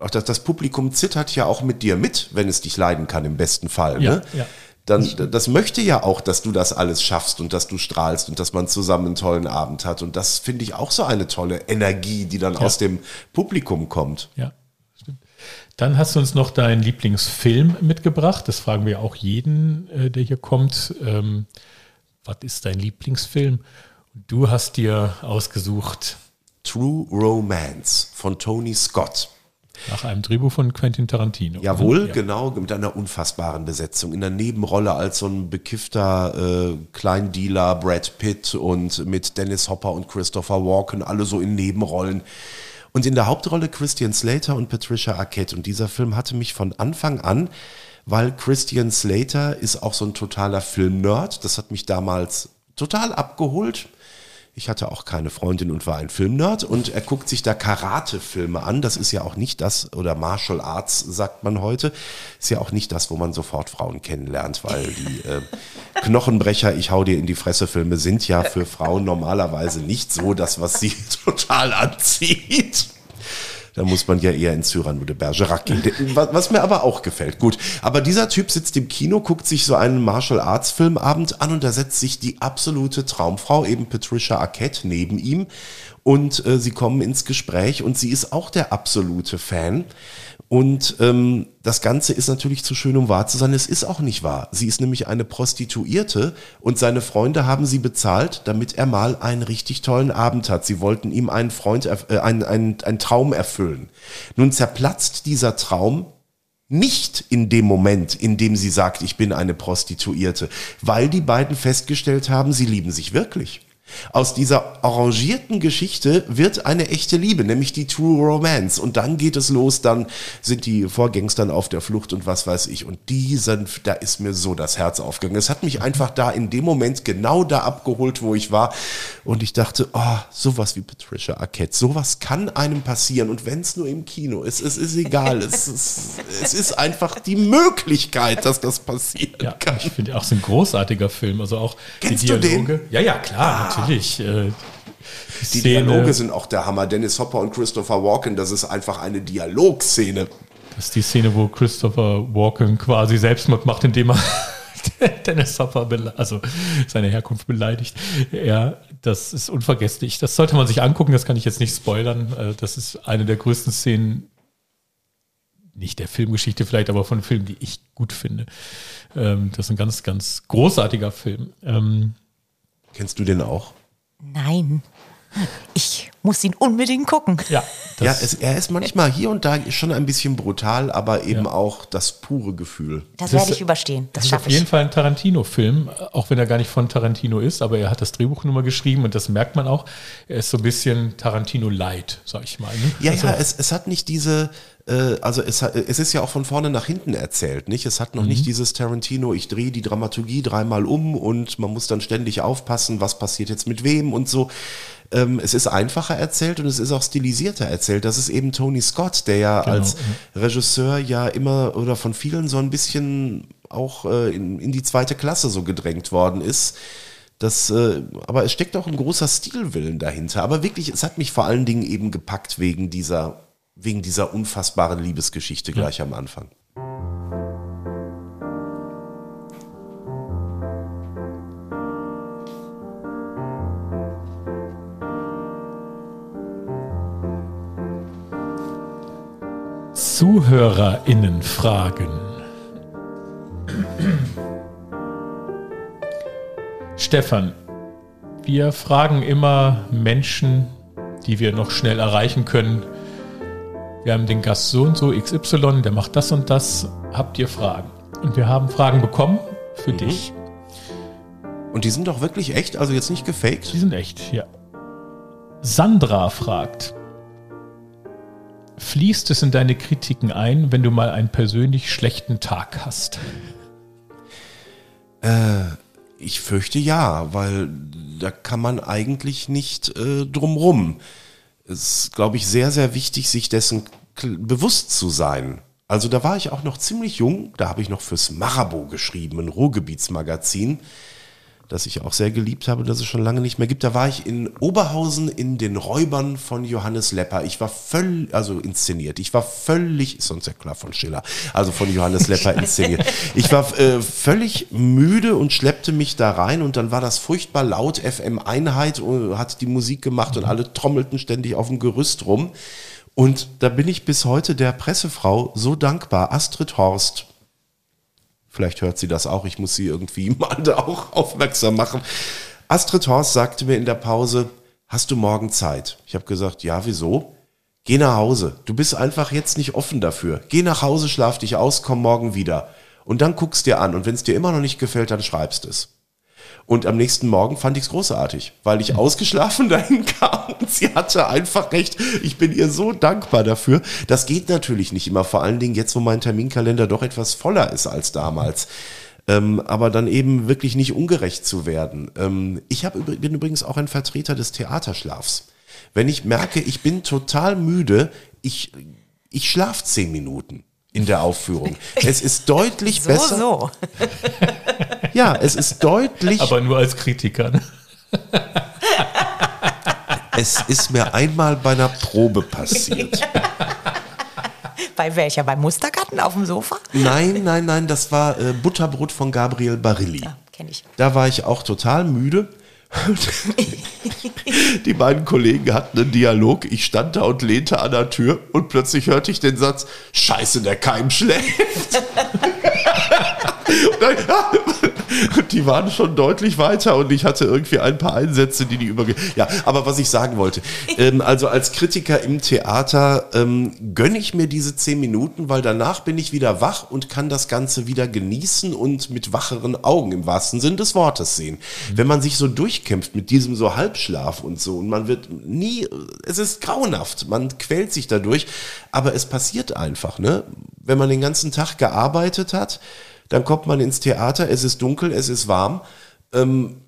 Auch das, das Publikum zittert ja auch mit dir mit, wenn es dich leiden kann, im besten Fall. Ja, ne? ja dann das möchte ja auch, dass du das alles schaffst und dass du strahlst und dass man zusammen einen tollen Abend hat. Und das finde ich auch so eine tolle Energie, die dann ja. aus dem Publikum kommt. Ja. Dann hast du uns noch deinen Lieblingsfilm mitgebracht. Das fragen wir auch jeden, äh, der hier kommt. Ähm, was ist dein Lieblingsfilm? Du hast dir ausgesucht True Romance von Tony Scott. Nach einem Drehbuch von Quentin Tarantino. Jawohl, ja. genau, mit einer unfassbaren Besetzung. In der Nebenrolle als so ein bekiffter äh, Kleindealer Brad Pitt und mit Dennis Hopper und Christopher Walken, alle so in Nebenrollen. Und in der Hauptrolle Christian Slater und Patricia Arquette. Und dieser Film hatte mich von Anfang an, weil Christian Slater ist auch so ein totaler Filmnerd. Das hat mich damals total abgeholt. Ich hatte auch keine Freundin und war ein Filmnerd und er guckt sich da Karate-Filme an. Das ist ja auch nicht das, oder Martial Arts sagt man heute, ist ja auch nicht das, wo man sofort Frauen kennenlernt, weil die äh, Knochenbrecher, ich hau dir in die Fresse Filme sind ja für Frauen normalerweise nicht so das, was sie [LAUGHS] total anzieht. Da muss man ja eher in Cyrano de Bergerac gehen. Was mir aber auch gefällt. Gut. Aber dieser Typ sitzt im Kino, guckt sich so einen Martial Arts Filmabend an und da setzt sich die absolute Traumfrau, eben Patricia Arquette, neben ihm. Und äh, sie kommen ins Gespräch und sie ist auch der absolute Fan. Und ähm, das Ganze ist natürlich zu schön, um wahr zu sein. Es ist auch nicht wahr. Sie ist nämlich eine Prostituierte und seine Freunde haben sie bezahlt, damit er mal einen richtig tollen Abend hat. Sie wollten ihm einen Freund, äh, einen, einen, einen Traum erfüllen. Nun zerplatzt dieser Traum nicht in dem Moment, in dem sie sagt, ich bin eine Prostituierte, weil die beiden festgestellt haben, sie lieben sich wirklich. Aus dieser arrangierten Geschichte wird eine echte Liebe, nämlich die True Romance. Und dann geht es los, dann sind die Vorgängstern auf der Flucht und was weiß ich. Und diesen, da ist mir so das Herz aufgegangen. Es hat mich einfach da in dem Moment genau da abgeholt, wo ich war. Und ich dachte, oh, sowas wie Patricia Arquette, sowas kann einem passieren. Und wenn es nur im Kino ist, es ist egal. es, ist, es ist einfach die Möglichkeit, dass das passieren ja, kann. Ich finde auch so ein großartiger Film. Also auch Kennst die Dialoge. Ja, ja, klar, ah. natürlich. Äh, die Szene. Dialoge sind auch der Hammer. Dennis Hopper und Christopher Walken, das ist einfach eine Dialogszene. Das ist die Szene, wo Christopher Walken quasi Selbstmord macht, indem er [LAUGHS] Dennis Hopper, also seine Herkunft beleidigt. Ja, das ist unvergesslich. Das sollte man sich angucken, das kann ich jetzt nicht spoilern. Äh, das ist eine der größten Szenen, nicht der Filmgeschichte vielleicht, aber von Filmen, die ich gut finde. Ähm, das ist ein ganz, ganz großartiger Film. Kennst du den auch? Nein. Ich muss ihn unbedingt gucken. Ja, Ja, es, er ist manchmal hier und da schon ein bisschen brutal, aber eben auch das pure Gefühl. Das Das werde ist- ich überstehen. Das das ist schaffe auf jeden ich. Fall ein Tarantino-Film, auch wenn er gar nicht von Tarantino ist, aber er hat das Drehbuch nun mal geschrieben und das merkt man auch. Er ist so ein bisschen Tarantino-light, sag ich mal. Ne? Ja, Also, ja, es, es hat nicht diese, äh, also es, es ist ja auch von vorne nach hinten erzählt, nicht? Es hat noch nicht dieses Tarantino, ich drehe die Dramaturgie dreimal um und man muss dann ständig aufpassen, was passiert jetzt mit wem und so. Ähm, es ist einfacher erzählt und es ist auch stilisierter erzählt. Das ist eben Tony Scott, der ja als Regisseur ja immer oder von vielen so ein bisschen auch äh, in, in die zweite Klasse so gedrängt worden ist. Das, äh, aber es steckt auch ein großer Stilwillen dahinter. Aber wirklich, es hat mich vor allen Dingen eben gepackt wegen dieser, wegen dieser unfassbaren Liebesgeschichte gleich am Anfang. ZuhörerInnen fragen. Stefan, wir fragen immer Menschen, die wir noch schnell erreichen können. Wir haben den Gast so und so XY, der macht das und das. Habt ihr Fragen? Und wir haben Fragen bekommen für dich. Und die sind doch wirklich echt, also jetzt nicht gefaked. Die sind echt, ja. Sandra fragt, fließt es in deine Kritiken ein, wenn du mal einen persönlich schlechten Tag hast? Ich fürchte ja, weil da kann man eigentlich nicht äh, drumrum. Es ist, glaube ich, sehr, sehr wichtig, sich dessen bewusst zu sein. Also da war ich auch noch ziemlich jung, da habe ich noch fürs Marabo geschrieben, ein Ruhrgebietsmagazin, das ich auch sehr geliebt habe, das es schon lange nicht mehr gibt. Da war ich in Oberhausen in den Räubern von Johannes Lepper. Ich war völlig, also inszeniert, ich war völlig, ist sonst ja klar von Schiller, also von Johannes Lepper inszeniert. Ich war äh, völlig müde und schleppte mich da rein und dann war das furchtbar laut, FM Einheit, äh, hat die Musik gemacht und alle trommelten ständig auf dem Gerüst rum. Und da bin ich bis heute der Pressefrau so dankbar, Astrid Horst, Vielleicht hört sie das auch. Ich muss sie irgendwie [LAUGHS] mal da auch aufmerksam machen. Astrid Horst sagte mir in der Pause, hast du morgen Zeit? Ich habe gesagt, ja, wieso? Geh nach Hause. Du bist einfach jetzt nicht offen dafür. Geh nach Hause, schlaf dich aus, komm morgen wieder. Und dann guckst dir an. Und wenn es dir immer noch nicht gefällt, dann schreibst es. Und am nächsten Morgen fand ich es großartig, weil ich ausgeschlafen [LAUGHS] dahin kam und sie hatte einfach recht. Ich bin ihr so dankbar dafür. Das geht natürlich nicht immer, vor allen Dingen jetzt, wo mein Terminkalender doch etwas voller ist als damals. Ähm, aber dann eben wirklich nicht ungerecht zu werden. Ähm, ich hab, bin übrigens auch ein Vertreter des Theaterschlafs. Wenn ich merke, ich bin total müde, ich, ich schlaf zehn Minuten in der Aufführung. [LAUGHS] Es ist deutlich So, besser. so. [LAUGHS] Ja, es ist deutlich Aber nur als Kritiker. Ne? Es ist mir einmal bei einer Probe passiert. [LAUGHS] Bei welcher? Beim Mustergarten auf dem Sofa? Nein, nein, nein, das war äh, Butterbrot von Gabriel Barilli. Ja, kenne ich. Da war ich auch total müde. [LAUGHS] Die beiden Kollegen hatten einen Dialog. Ich stand da und lehnte an der Tür und plötzlich hörte ich den Satz: Scheiße, der Keim schläft. [LAUGHS] [LAUGHS] Und die waren schon deutlich weiter und ich hatte irgendwie ein paar Einsätze, die die überge... Ja, aber was ich sagen wollte, ähm, also als Kritiker im Theater ähm, gönne ich mir diese zehn Minuten, weil danach bin ich wieder wach und kann das Ganze wieder genießen und mit wacheren Augen im wahrsten Sinn des Wortes sehen. Wenn man sich so durchkämpft mit diesem so Halbschlaf und so und man wird nie, es ist grauenhaft, man quält sich dadurch, aber es passiert einfach, ne? Wenn man den ganzen Tag gearbeitet hat, dann kommt man ins Theater, es ist dunkel, es ist warm. Ähm,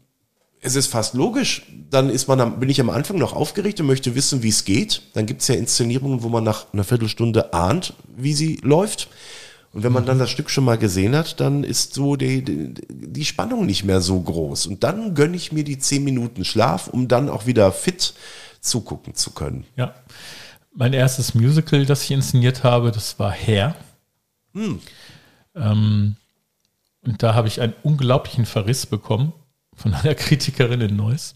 es ist fast logisch. Dann ist man bin ich am Anfang noch aufgeregt und möchte wissen, wie es geht. Dann gibt es ja Inszenierungen, wo man nach einer Viertelstunde ahnt, wie sie läuft. Und wenn man dann das Stück schon mal gesehen hat, dann ist so die, die, die Spannung nicht mehr so groß. Und dann gönne ich mir die zehn Minuten Schlaf, um dann auch wieder fit zugucken zu können. Ja. Mein erstes Musical, das ich inszeniert habe, das war Hair. Ähm, und da habe ich einen unglaublichen Verriss bekommen von einer [LAUGHS] Kritikerin in Neuss.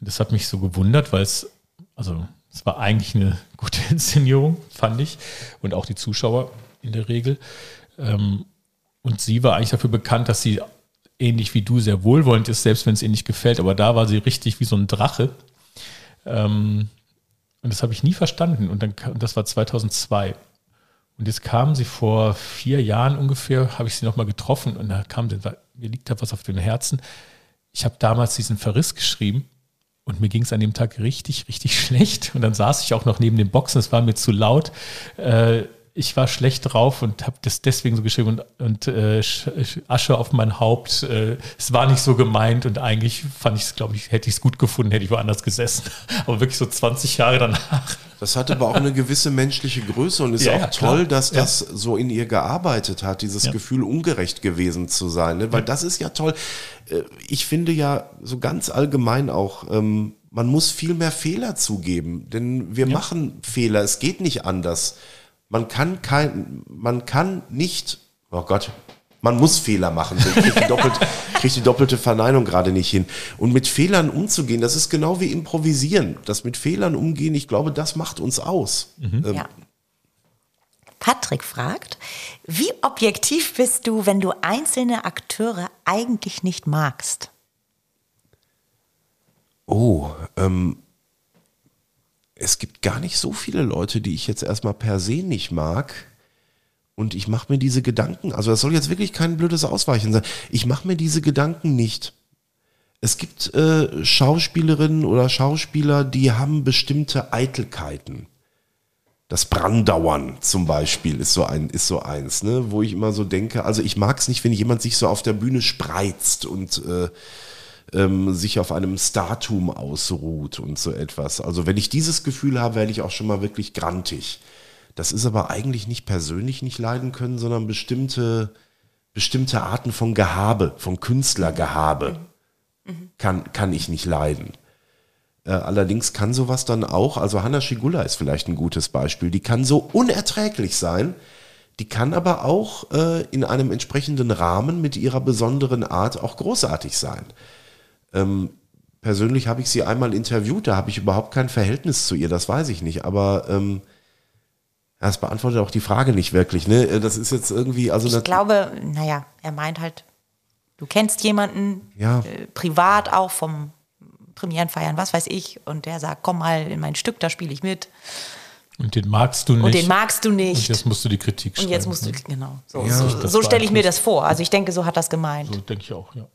Und das hat mich so gewundert, weil es, also es war eigentlich eine gute [LAUGHS] Inszenierung, fand ich. Und auch die Zuschauer in der Regel. Ähm, und sie war eigentlich dafür bekannt, dass sie ähnlich wie du sehr wohlwollend ist, selbst wenn es ihr nicht gefällt. Aber da war sie richtig wie so ein Drache. Ähm, und das habe ich nie verstanden. Und dann, das war 2002. Und jetzt kamen sie vor vier Jahren ungefähr, habe ich sie nochmal getroffen und da kam, mir liegt da was auf den Herzen. Ich habe damals diesen Verriss geschrieben und mir ging es an dem Tag richtig, richtig [LAUGHS] schlecht. Und dann saß ich auch noch neben den Boxen, es war mir zu laut. Äh, ich war schlecht drauf und habe das deswegen so geschrieben und, und äh, Asche auf mein Haupt. Äh, es war nicht so gemeint und eigentlich fand ich es, glaube ich, hätte ich es gut gefunden, hätte ich woanders gesessen. [LAUGHS] Aber wirklich so 20 Jahre danach. Das hat aber auch eine gewisse menschliche Größe und ist ja, auch ja, toll, dass ja. das so in ihr gearbeitet hat, dieses Gefühl, ungerecht gewesen zu sein. Ne? Weil das ist ja toll. Äh, ich finde ja so ganz allgemein auch, ähm, man muss viel mehr Fehler zugeben, denn wir machen Fehler. Es geht nicht anders. Man kann kein, man kann nicht, oh Gott, man muss Fehler machen. Ich kriege die, doppelt, [LAUGHS] krieg die doppelte Verneinung gerade nicht hin. Und mit Fehlern umzugehen, das ist genau wie improvisieren. Das mit Fehlern umgehen, ich glaube, das macht uns aus. Mhm. Ähm, ja. Patrick fragt, wie objektiv bist du, wenn du einzelne Akteure eigentlich nicht magst? Oh, ähm, es gibt gar nicht so viele Leute, die ich jetzt erstmal per se nicht mag. Und ich mache mir diese Gedanken, also das soll jetzt wirklich kein blödes Ausweichen sein, ich mache mir diese Gedanken nicht. Es gibt äh, Schauspielerinnen oder Schauspieler, die haben bestimmte Eitelkeiten. Das Brandauern zum Beispiel ist so ein, ist so eins, ne, wo ich immer so denke, also ich mag es nicht, wenn jemand sich so auf der Bühne spreizt und äh, ähm, sich auf einem Statum ausruht und so etwas. Also wenn ich dieses Gefühl habe, werde ich auch schon mal wirklich grantig. Das ist aber eigentlich nicht persönlich nicht leiden können, sondern bestimmte, bestimmte Arten von Gehabe, von Künstlergehabe mhm. kann, kann ich nicht leiden. Äh, allerdings kann sowas dann auch, also Hanna Schigula ist vielleicht ein gutes Beispiel, die kann so unerträglich sein, die kann aber auch äh, in einem entsprechenden Rahmen mit ihrer besonderen Art auch großartig sein. Ähm, persönlich habe ich sie einmal interviewt, da habe ich überhaupt kein Verhältnis zu ihr, das weiß ich nicht, aber ähm, das beantwortet auch die Frage nicht wirklich. Ne? Äh, das ist jetzt irgendwie, also ich glaube, naja, er meint halt, du kennst jemanden ja. äh, privat auch vom Premierenfeiern, was weiß ich, und der sagt, komm mal in mein Stück, da spiele ich mit. Und den magst du nicht. Und den magst du nicht. Und jetzt musst du die Kritik schreiben. Und jetzt musst du, ne? genau. So, ja. so, so stelle ich mir das vor. Also ich denke, so hat das gemeint. So denke ich auch, ja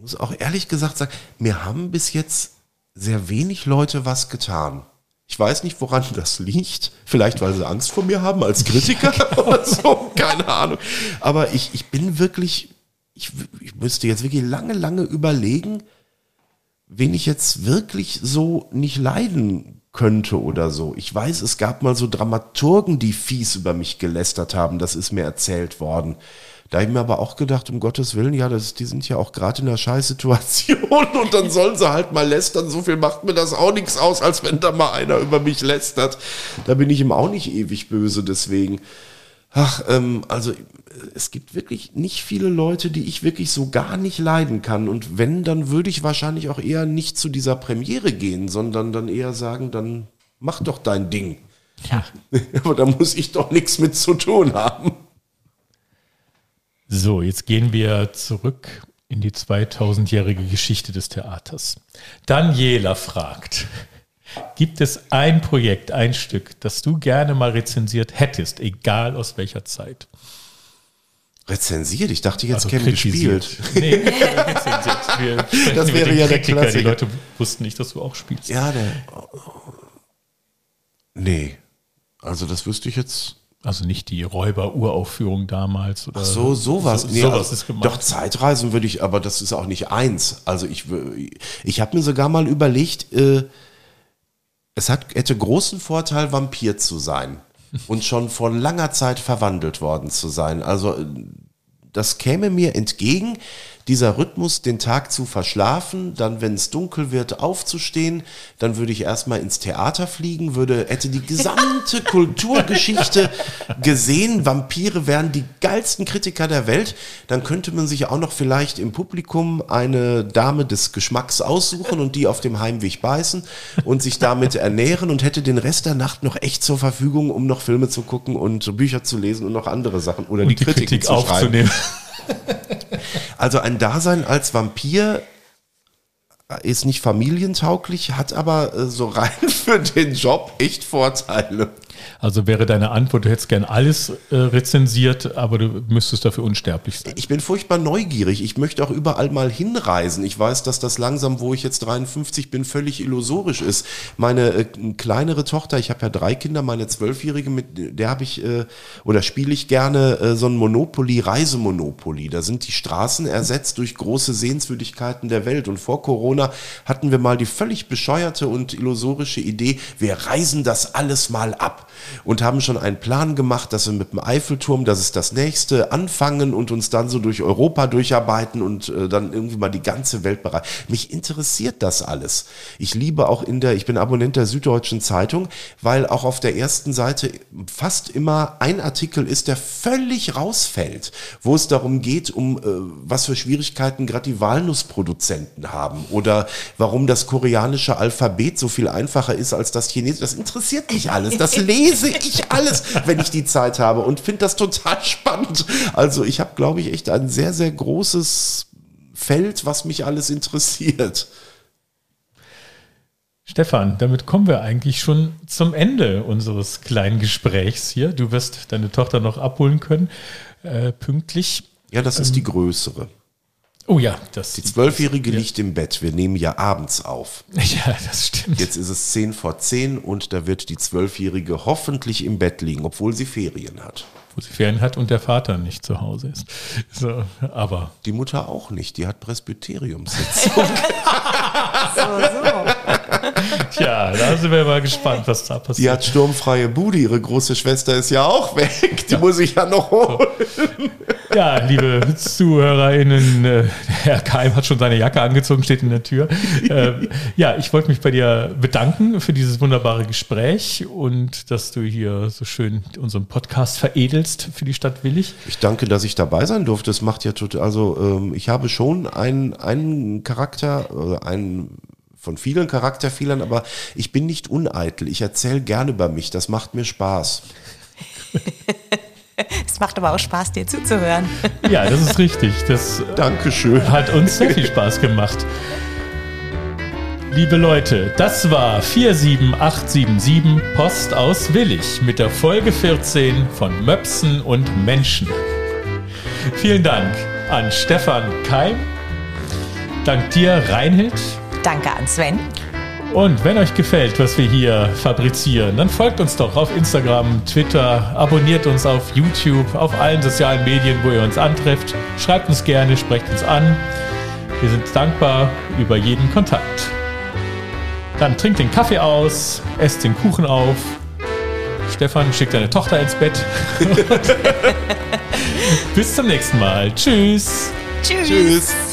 muss auch ehrlich gesagt sagen, mir haben bis jetzt sehr wenig Leute was getan. Ich weiß nicht, woran [LAUGHS] das liegt. Vielleicht, weil sie Angst vor mir haben als Kritiker [LAUGHS] oder so. Keine Ahnung. Aber ich, ich bin wirklich, ich, ich müsste jetzt wirklich lange, lange überlegen, wen ich jetzt wirklich so nicht leiden könnte oder so. Ich weiß, es gab mal so Dramaturgen, die fies über mich gelästert haben. Das ist mir erzählt worden. Da habe ich mir aber auch gedacht, um Gottes Willen, ja, das, die sind ja auch gerade in einer Scheißsituation [LAUGHS] und dann sollen sie halt mal lästern. So viel macht mir das auch nichts aus, als wenn da mal einer über mich lästert. Da bin ich ihm auch nicht ewig böse, deswegen. Ach, ähm, also es gibt wirklich nicht viele Leute, die ich wirklich so gar nicht leiden kann. Und wenn, dann würde ich wahrscheinlich auch eher nicht zu dieser Premiere gehen, sondern dann eher sagen, dann mach doch dein Ding. Ja. [LAUGHS] Aber da muss ich doch nichts mit zu tun haben. So, jetzt gehen wir zurück in die 2000-jährige Geschichte des Theaters. Daniela fragt, gibt es ein Projekt, ein Stück, das du gerne mal rezensiert hättest, egal aus welcher Zeit? Rezensiert? Ich dachte, jetzt also käme gespielt. Nee, rezensiert. [LAUGHS] Wir das wäre ja der Klassiker. Die Leute wussten nicht, dass du auch spielst. Ja, der. Nee. Also das wüsste ich jetzt also nicht die Räuber-Uraufführung damals. Oder Ach so, sowas. So, nee, sowas also, ist gemeint. Doch, Zeitreisen würde ich, aber das ist auch nicht eins. Also ich, ich habe mir sogar mal überlegt, äh, es hat, hätte großen Vorteil, Vampir zu sein [LAUGHS] und schon vor langer Zeit verwandelt worden zu sein. Also äh, das käme mir entgegen dieser Rhythmus, den Tag zu verschlafen, dann, wenn es dunkel wird, aufzustehen, dann würde ich erstmal ins Theater fliegen, würde, hätte die gesamte [LAUGHS] Kulturgeschichte gesehen, Vampire wären die geilsten Kritiker der Welt, dann könnte man sich auch noch vielleicht im Publikum eine Dame des Geschmacks aussuchen und die auf dem Heimweg beißen und sich damit [LAUGHS] ernähren und hätte den Rest der Nacht noch echt zur Verfügung, um noch Filme zu gucken und Bücher zu lesen und noch andere Sachen oder die, die Kritik zu schreiben. aufzunehmen. [LAUGHS] Also ein Dasein als Vampir ist nicht familientauglich, hat aber äh, so rein [LAUGHS] für den Job echt Vorteile. Also wäre deine Antwort, du hättest gern alles äh, rezensiert, aber du müsstest dafür unsterblich sein. Ich bin furchtbar neugierig. Ich möchte auch überall mal hinreisen. Ich weiß, dass das langsam, wo ich jetzt 53 bin, völlig illusorisch ist. Meine äh, kleinere Tochter, ich habe ja drei Kinder, meine zwölfjährige, mit der habe ich äh, oder spiele ich gerne äh, so ein Monopoly, Reisemonopoly. Da sind die Straßen ersetzt durch große Sehenswürdigkeiten der Welt. Und vor Corona hatten wir mal die völlig bescheuerte und illusorische Idee, wir reisen das alles mal ab und haben schon einen Plan gemacht, dass wir mit dem Eiffelturm, das ist das nächste, anfangen und uns dann so durch Europa durcharbeiten und äh, dann irgendwie mal die ganze Welt bereiten. Mich interessiert das alles. Ich liebe auch in der, ich bin Abonnent der Süddeutschen Zeitung, weil auch auf der ersten Seite fast immer ein Artikel ist, der völlig rausfällt, wo es darum geht, um äh, was für Schwierigkeiten gerade die Walnussproduzenten haben oder warum das koreanische Alphabet so viel einfacher ist als das chinesische. Das interessiert mich alles. Das lese [LAUGHS] lese ich alles, wenn ich die Zeit habe und finde das total spannend. Also ich habe, glaube ich, echt ein sehr, sehr großes Feld, was mich alles interessiert. Stefan, damit kommen wir eigentlich schon zum Ende unseres kleinen Gesprächs hier. Du wirst deine Tochter noch abholen können, äh, pünktlich. Ja, das ist ähm, die größere. Oh ja, das. Die Zwölfjährige ja. liegt im Bett. Wir nehmen ja abends auf. [LAUGHS] Ja, das stimmt. Jetzt ist es zehn vor zehn und da wird die Zwölfjährige hoffentlich im Bett liegen, obwohl sie Ferien hat. Wo sie Ferien hat und der Vater nicht zu Hause ist. So, aber. Die Mutter auch nicht. Die hat Presbyteriumssitzung. [LAUGHS] so, so. [LAUGHS] Tja, da sind wir mal gespannt, was da passiert. Die hat sturmfreie Bude. Ihre große Schwester ist ja auch weg. Die ja. muss ich ja noch holen. Ja, liebe ZuhörerInnen, äh, Herr Keim hat schon seine Jacke angezogen, steht in der Tür. [LAUGHS] Äh, ja, ich wollte mich bei dir bedanken für dieses wunderbare Gespräch und dass du hier so schön unseren Podcast veredelst für die Stadt Willig. Ich danke, dass ich dabei sein durfte. Das macht ja total, also ähm, ich habe schon einen, einen Charakter, einen von vielen Charakterfehlern, aber ich bin nicht uneitel. Ich erzähle gerne über mich. Das macht mir Spaß. [LAUGHS] es macht aber auch Spaß, dir zuzuhören. [LAUGHS] Ja, das ist richtig. Das Dankeschön. hat uns sehr viel Spaß gemacht. Liebe Leute, das war 47877 Post aus Willig mit der Folge 14 von Möpsen und Menschen. Vielen Dank an Stefan Keim. Dank dir, Reinhild. Danke an Sven. Und wenn euch gefällt, was wir hier fabrizieren, dann folgt uns doch auf Instagram, Twitter, abonniert uns auf YouTube, auf allen sozialen Medien, wo ihr uns antrefft. Schreibt uns gerne, sprecht uns an. Wir sind dankbar über jeden Kontakt. Dann trinkt den Kaffee aus, esst den Kuchen auf. Stefan schickt deine Tochter ins Bett. [LAUGHS] Bis zum nächsten Mal. Tschüss. Tschüss. Tschüss.